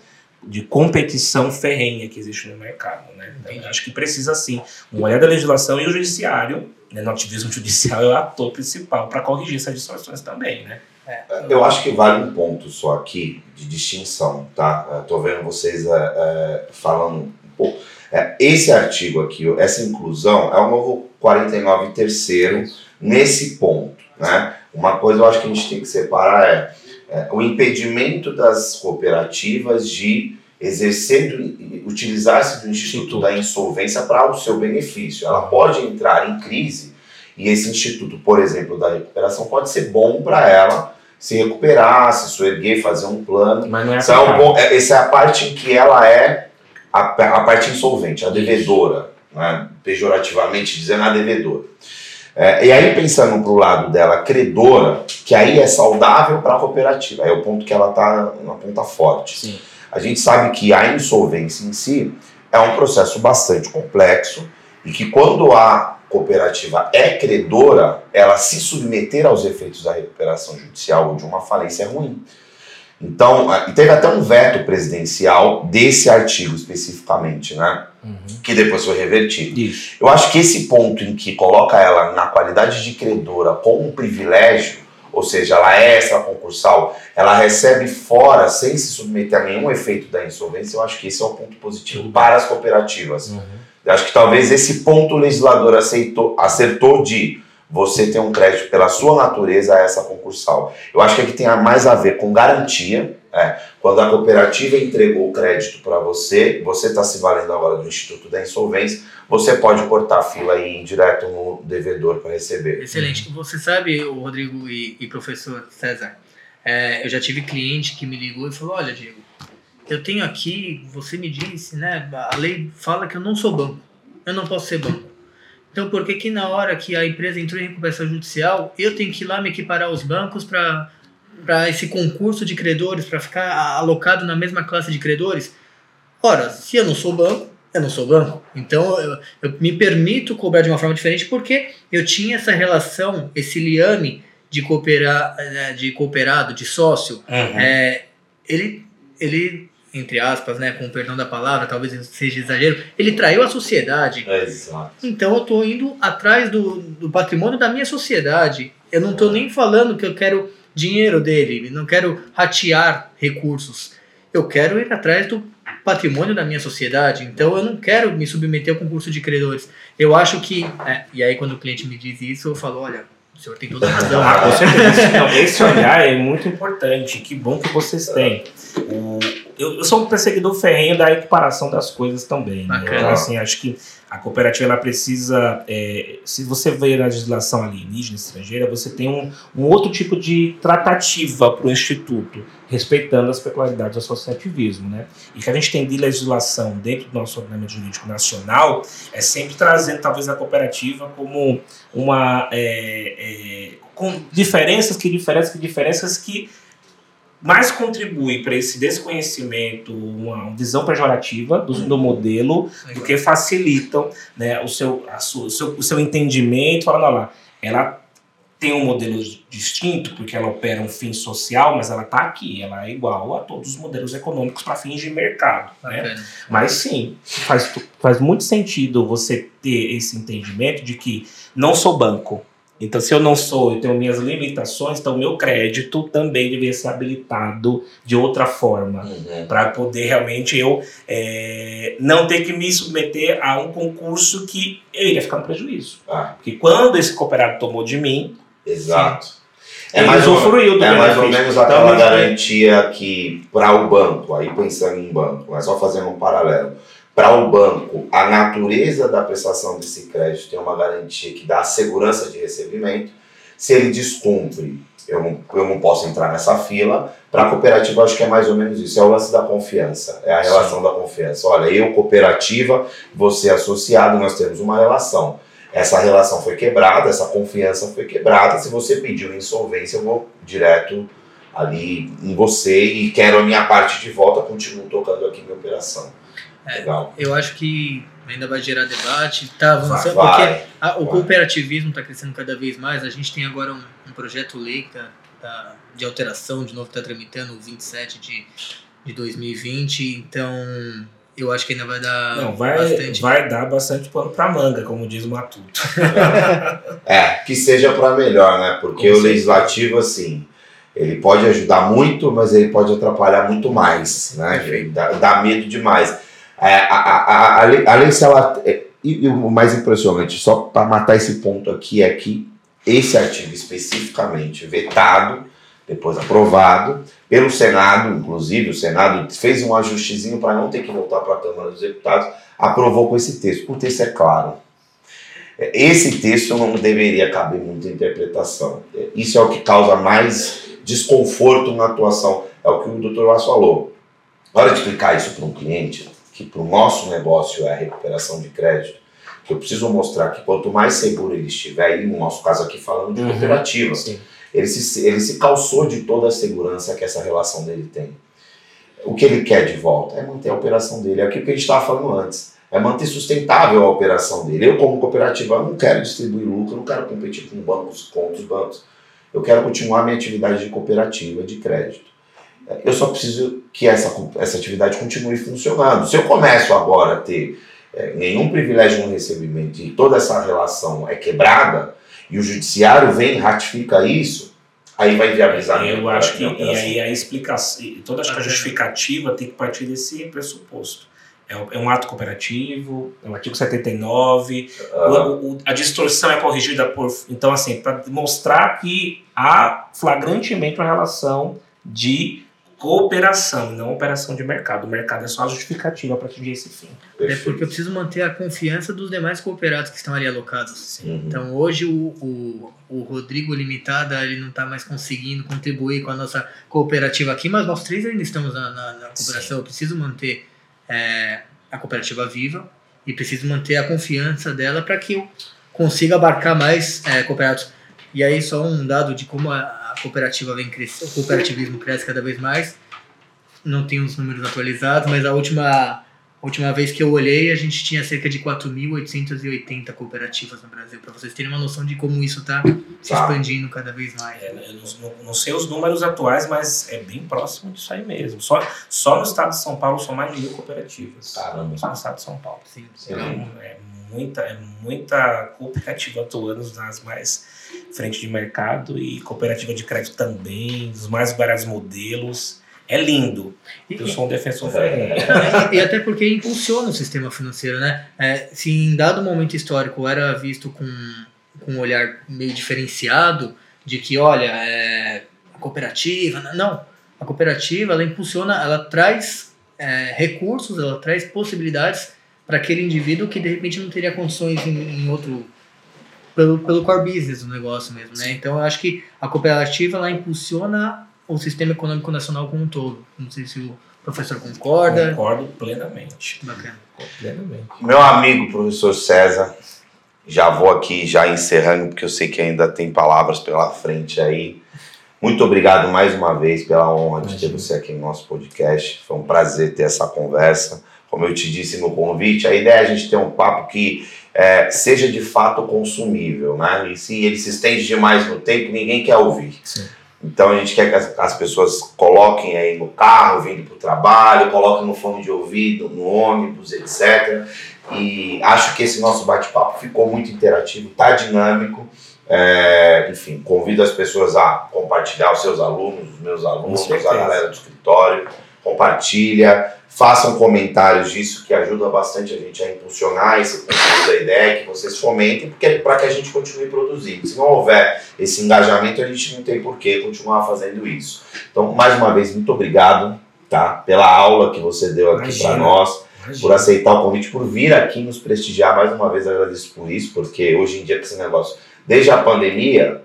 de competição ferrenha que existe no mercado. Né? Então, acho que precisa sim um olhar da legislação e o judiciário né, no ativismo judicial é o ator principal para corrigir essas distorções também, né? É. Eu acho que vale um ponto só aqui de distinção, tá? Estou vendo vocês é, é, falando um pouco. É, esse artigo aqui, essa inclusão, é o novo 49 terceiro nesse ponto, né? Uma coisa eu acho que a gente tem que separar é, é o impedimento das cooperativas de exercer, utilizar-se do Instituto da Insolvência para o seu benefício. Ela pode entrar em crise e esse Instituto, por exemplo, da recuperação pode ser bom para ela se recuperar, se soerguer, fazer um plano. Mas não é então, bom, Essa é a parte em que ela é a, a parte insolvente, a devedora. né, pejorativamente dizendo a devedora. É, e aí, pensando para o lado dela, credora, que aí é saudável para a cooperativa, aí é o ponto que ela está na ponta forte. Sim. A gente sabe que a insolvência em si é um processo bastante complexo e que quando a cooperativa é credora, ela se submeter aos efeitos da recuperação judicial ou de uma falência é ruim. Então, e teve até um veto presidencial desse artigo especificamente, né? Uhum. Que depois foi revertido. Isso. Eu acho que esse ponto em que coloca ela na qualidade de credora com um privilégio, ou seja, ela é extra concursal, ela recebe fora sem se submeter a nenhum efeito da insolvência, eu acho que esse é o ponto positivo para as cooperativas. Uhum. Eu acho que talvez esse ponto o legislador aceitou, acertou de você ter um crédito pela sua natureza a essa concursal. Eu acho que aqui tem mais a ver com garantia. É, quando a cooperativa entregou o crédito para você, você está se valendo agora do Instituto da Insolvência, você pode cortar a fila e ir direto no devedor para receber. Excelente. Você sabe, o Rodrigo e, e professor César, é, eu já tive cliente que me ligou e falou: Olha, Diego, eu tenho aqui, você me disse, né? A lei fala que eu não sou banco, eu não posso ser banco. Então, por que, que na hora que a empresa entrou em recuperação judicial, eu tenho que ir lá me equiparar aos bancos para esse concurso de credores, para ficar alocado na mesma classe de credores? Ora, se eu não sou banco, eu não sou banco. Então, eu, eu me permito cobrar de uma forma diferente porque eu tinha essa relação, esse liame de, cooperar, né, de cooperado, de sócio. Uhum. É, ele, ele, entre aspas, né, com o perdão da palavra, talvez seja exagero, ele traiu a sociedade. Exato. Então eu estou indo atrás do, do patrimônio da minha sociedade. Eu não estou nem falando que eu quero dinheiro dele, não quero ratear recursos. Eu quero ir atrás do patrimônio da minha sociedade. Então eu não quero me submeter ao concurso de credores. Eu acho que. é, e aí quando o cliente me diz isso, eu falo, olha, o senhor tem toda a razão. Ah, com certeza. Esse olhar é muito importante. Que bom que vocês têm. O- eu, eu sou um perseguidor ferrenho da equiparação das coisas também. Né? Então, assim, acho que a cooperativa ela precisa. é, se você vê na legislação alienígena estrangeira, você tem um, um outro tipo de tratativa para o Instituto, respeitando as peculiaridades do associativismo. Né? E que a gente tem de legislação dentro do nosso ordenamento jurídico nacional é sempre trazendo, talvez, a cooperativa como uma. é, é, com diferenças que diferenças que diferenças que mais contribui para esse desconhecimento, uma visão pejorativa do, do modelo, do que facilitam né, o, seu, sua, o, seu, o seu entendimento, falando, olha lá, ela tem um modelo distinto, porque ela opera um fim social, mas ela está aqui, ela é igual a todos os modelos econômicos para fins de mercado. Né? Mas sim, faz, faz muito sentido você ter esse entendimento de que não sou banco. Então, se eu não sou, eu tenho minhas limitações, então meu crédito também deveria ser habilitado de outra forma. Uhum. Para poder realmente eu é, não ter que me submeter a um concurso que eu iria ficar no prejuízo. Ah, Porque quando esse cooperado tomou de mim, exato. É ele mais, ou, é mais ou menos Então, aquela ele- garantia que para o banco, aí pensando em banco, mas só fazendo um paralelo, para o banco, a natureza da prestação desse crédito tem uma garantia que dá segurança de recebimento. Se ele descumpre, eu não, eu não posso entrar nessa fila. Para a cooperativa, acho que é mais ou menos isso. É o lance da confiança. É a relação da confiança. Olha, eu, cooperativa, você associado, nós temos uma relação. Essa relação foi quebrada, essa confiança foi quebrada. Se você pediu insolvência, eu vou direto ali em você e quero a minha parte de volta, continuo tocando aqui minha operação. É. Legal. Eu acho que ainda vai gerar debate, tá avançando, Vai, porque a- o vai. cooperativismo está crescendo cada vez mais. A gente tem agora um, um projeto lei tá, tá de alteração, de novo está tramitando, o 27 de, de 2020, então eu acho que ainda vai dar não, vai, bastante. vai dar bastante pano para manga, como diz o Matuto. É, que seja para melhor, né? Porque Com o certeza. legislativo, assim, ele pode ajudar muito, mas ele pode atrapalhar muito mais, né? Ele Dá, dá medo demais. É, a, a, a, a, lei, a lei, se ela. é, E, e o mais impressionante, só para matar esse ponto aqui, é que esse artigo especificamente vetado, depois aprovado, pelo Senado, inclusive, o Senado fez um ajustezinho para não ter que voltar para a Câmara dos Deputados, aprovou com esse texto. O texto é claro. Esse texto não deveria caber muita interpretação. Isso é o que causa mais desconforto na atuação. É o que o Dr. Vaz falou. Na hora de explicar isso para um cliente, que para o nosso negócio é a recuperação de crédito, Porque eu preciso mostrar que quanto mais seguro ele estiver, e no nosso caso aqui falando de Uhum. cooperativa, Sim. ele se, ele se calçou de toda a segurança que essa relação dele tem. O que ele quer de volta é manter a operação dele. É aquilo que a gente estava falando antes. É manter sustentável a operação dele. Eu, como cooperativa, não quero distribuir lucro, não quero competir com bancos, com outros bancos. Eu quero continuar minha atividade de cooperativa, de crédito. Eu só preciso que essa, essa atividade continue funcionando. Se eu começo agora a ter eh, nenhum privilégio no recebimento e toda essa relação é quebrada, e o judiciário vem e ratifica isso, aí vai viabilizar. Eu minha- acho que e aí a explicação, toda a justificativa tem que partir desse pressuposto. É um, é ato cooperativo, é um artigo 79, Ah, o- o- a distorção é corrigida por. Então, assim, para mostrar que há flagrantemente uma relação de cooperação, não operação de mercado. O mercado é só a justificativa para atingir esse fim. É porque eu preciso manter a confiança dos demais cooperados que estão ali alocados. Uhum. Então hoje o, o, o Rodrigo Limitada ele não está mais conseguindo contribuir com a nossa cooperativa aqui, mas nós três ainda estamos na, na, na cooperação. Eu preciso manter é, a cooperativa viva e preciso manter a confiança dela para que eu consiga abarcar mais é, cooperados. E aí só um dado de como a, a cooperativa vem crescendo, o cooperativismo cresce cada vez mais. Não tenho os números atualizados, mas a última a última vez que eu olhei, a gente tinha cerca de 4.880 cooperativas no Brasil, para vocês terem uma noção de como isso está se Tá. expandindo cada vez mais. É, eu não, sei os números atuais, mas é bem próximo disso aí mesmo. Só, só no estado de São Paulo são mais de mil cooperativas. Caramba. Só no estado de São Paulo. Sim. Então, é muita, é muita cooperativa atuando nas mais frente de mercado e cooperativa de crédito também, dos mais vários modelos. É lindo. E, Eu sou um defensor É. ferrenho. e até porque impulsiona o sistema financeiro, né? É, se em dado momento histórico era visto com, com um olhar meio diferenciado de que, olha, é, a cooperativa, não, a cooperativa ela impulsiona, ela traz é, recursos, ela traz possibilidades para aquele indivíduo que de repente não teria condições em, em outro pelo, pelo core business do negócio mesmo, né? Então eu acho que a cooperativa ela impulsiona o sistema econômico nacional como um todo. Não sei se o professor concorda. Concordo plenamente. Bacana. Plenamente. Meu amigo professor César, já vou aqui já encerrando, porque eu sei que ainda tem palavras pela frente aí. Muito obrigado mais uma vez pela honra de ter você aqui no nosso podcast. Foi um prazer ter essa conversa. Como eu te disse no convite, a ideia é a gente ter um papo que é, seja de fato consumível, né? E se ele se estende demais no tempo, ninguém quer ouvir. Sim. Então a gente quer que as, as pessoas coloquem aí no carro, vindo para o trabalho, coloquem no fone de ouvido, no ônibus, etc. E acho que esse nosso bate-papo ficou muito interativo, tá dinâmico. É, enfim, convido as pessoas a compartilhar os seus alunos, os meus alunos, a galera do escritório. Compartilha, façam comentários disso que ajuda bastante a gente a impulsionar esse conteúdo da ideia, que vocês fomentem, porque para que a gente continue produzindo. Se não houver esse engajamento, a gente não tem por que continuar fazendo isso. Então, mais uma vez, muito obrigado tá, pela aula que você deu aqui para Imagina. nós por aceitar o convite, por vir aqui nos prestigiar. Mais uma vez agradeço por isso, porque hoje em dia com esse negócio, desde a pandemia.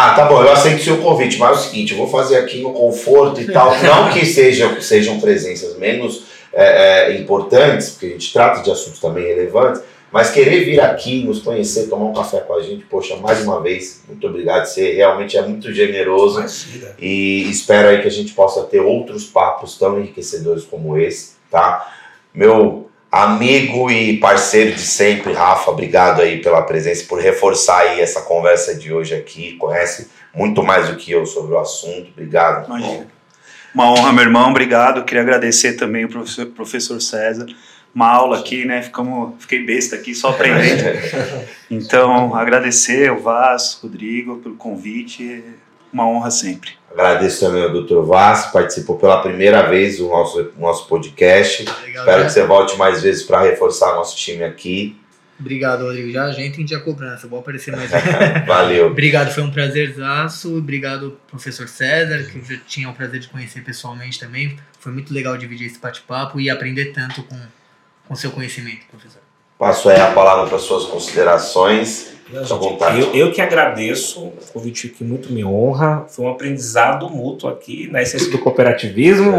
Ah, tá bom, eu aceito o seu convite, mas é o seguinte, eu vou fazer aqui no conforto e tal. Não que sejam, sejam presenças menos é, é, importantes, porque a gente trata de assuntos também relevantes, mas querer vir aqui, nos conhecer, tomar um café com a gente, poxa, mais uma vez, muito obrigado. Você realmente é muito generoso. Imagina. E espero aí que a gente possa ter outros papos tão enriquecedores como esse, tá? Meu amigo e parceiro de sempre, Rafa, obrigado aí pela presença, por reforçar aí essa conversa de hoje aqui. Conhece muito mais do que eu sobre o assunto. Obrigado. Imagina. Uma honra, meu irmão, obrigado. Queria agradecer também o professor, professor César. Uma aula aqui, né? Ficamos, fiquei besta aqui, só aprendendo. Então, agradecer o Vaz, Rodrigo, pelo convite. Uma honra sempre. Agradeço também ao Dr. Vaz, que participou pela primeira vez do nosso, nosso podcast. Legal, Espero já- que você volte mais vezes para reforçar nosso time aqui. Obrigado, Rodrigo. Já a gente a cobrança. Vou aparecer mais Valeu. Obrigado, foi um prazerzaço. Obrigado, professor César, que eu já tinha o prazer de conhecer pessoalmente também. Foi muito legal dividir esse bate-papo e aprender tanto com o seu conhecimento, professor. Passo aí a palavra para suas considerações. Vontade. eu, eu que agradeço, o convite que muito me honra. Foi um aprendizado mútuo aqui na essência do cooperativismo.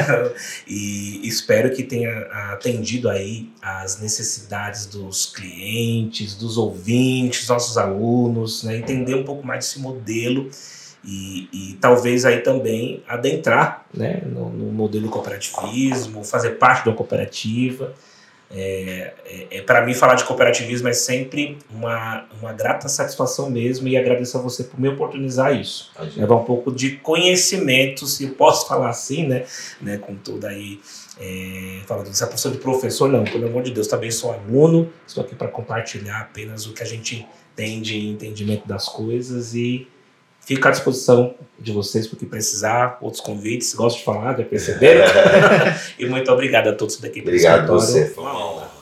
e espero que tenha atendido aí as necessidades dos clientes, dos ouvintes, nossos alunos, né? entender um pouco mais desse modelo e, e talvez aí também adentrar né? no, no modelo cooperativismo, fazer parte de uma cooperativa. É, é, é para mim falar de cooperativismo é sempre uma, uma grata satisfação mesmo e agradeço a você por me oportunizar isso. Levar um pouco de conhecimento, se eu posso falar assim, né? né com toda aí é, falando dessa profissão de professor, não, pelo amor de Deus, também sou aluno, estou aqui para compartilhar apenas o que a gente tem de entendimento das coisas e fico à disposição de vocês para o que precisar, outros convites, gosto de falar, já perceberam? e muito obrigado a todos daqui Obrigado a você. Foi uma honra.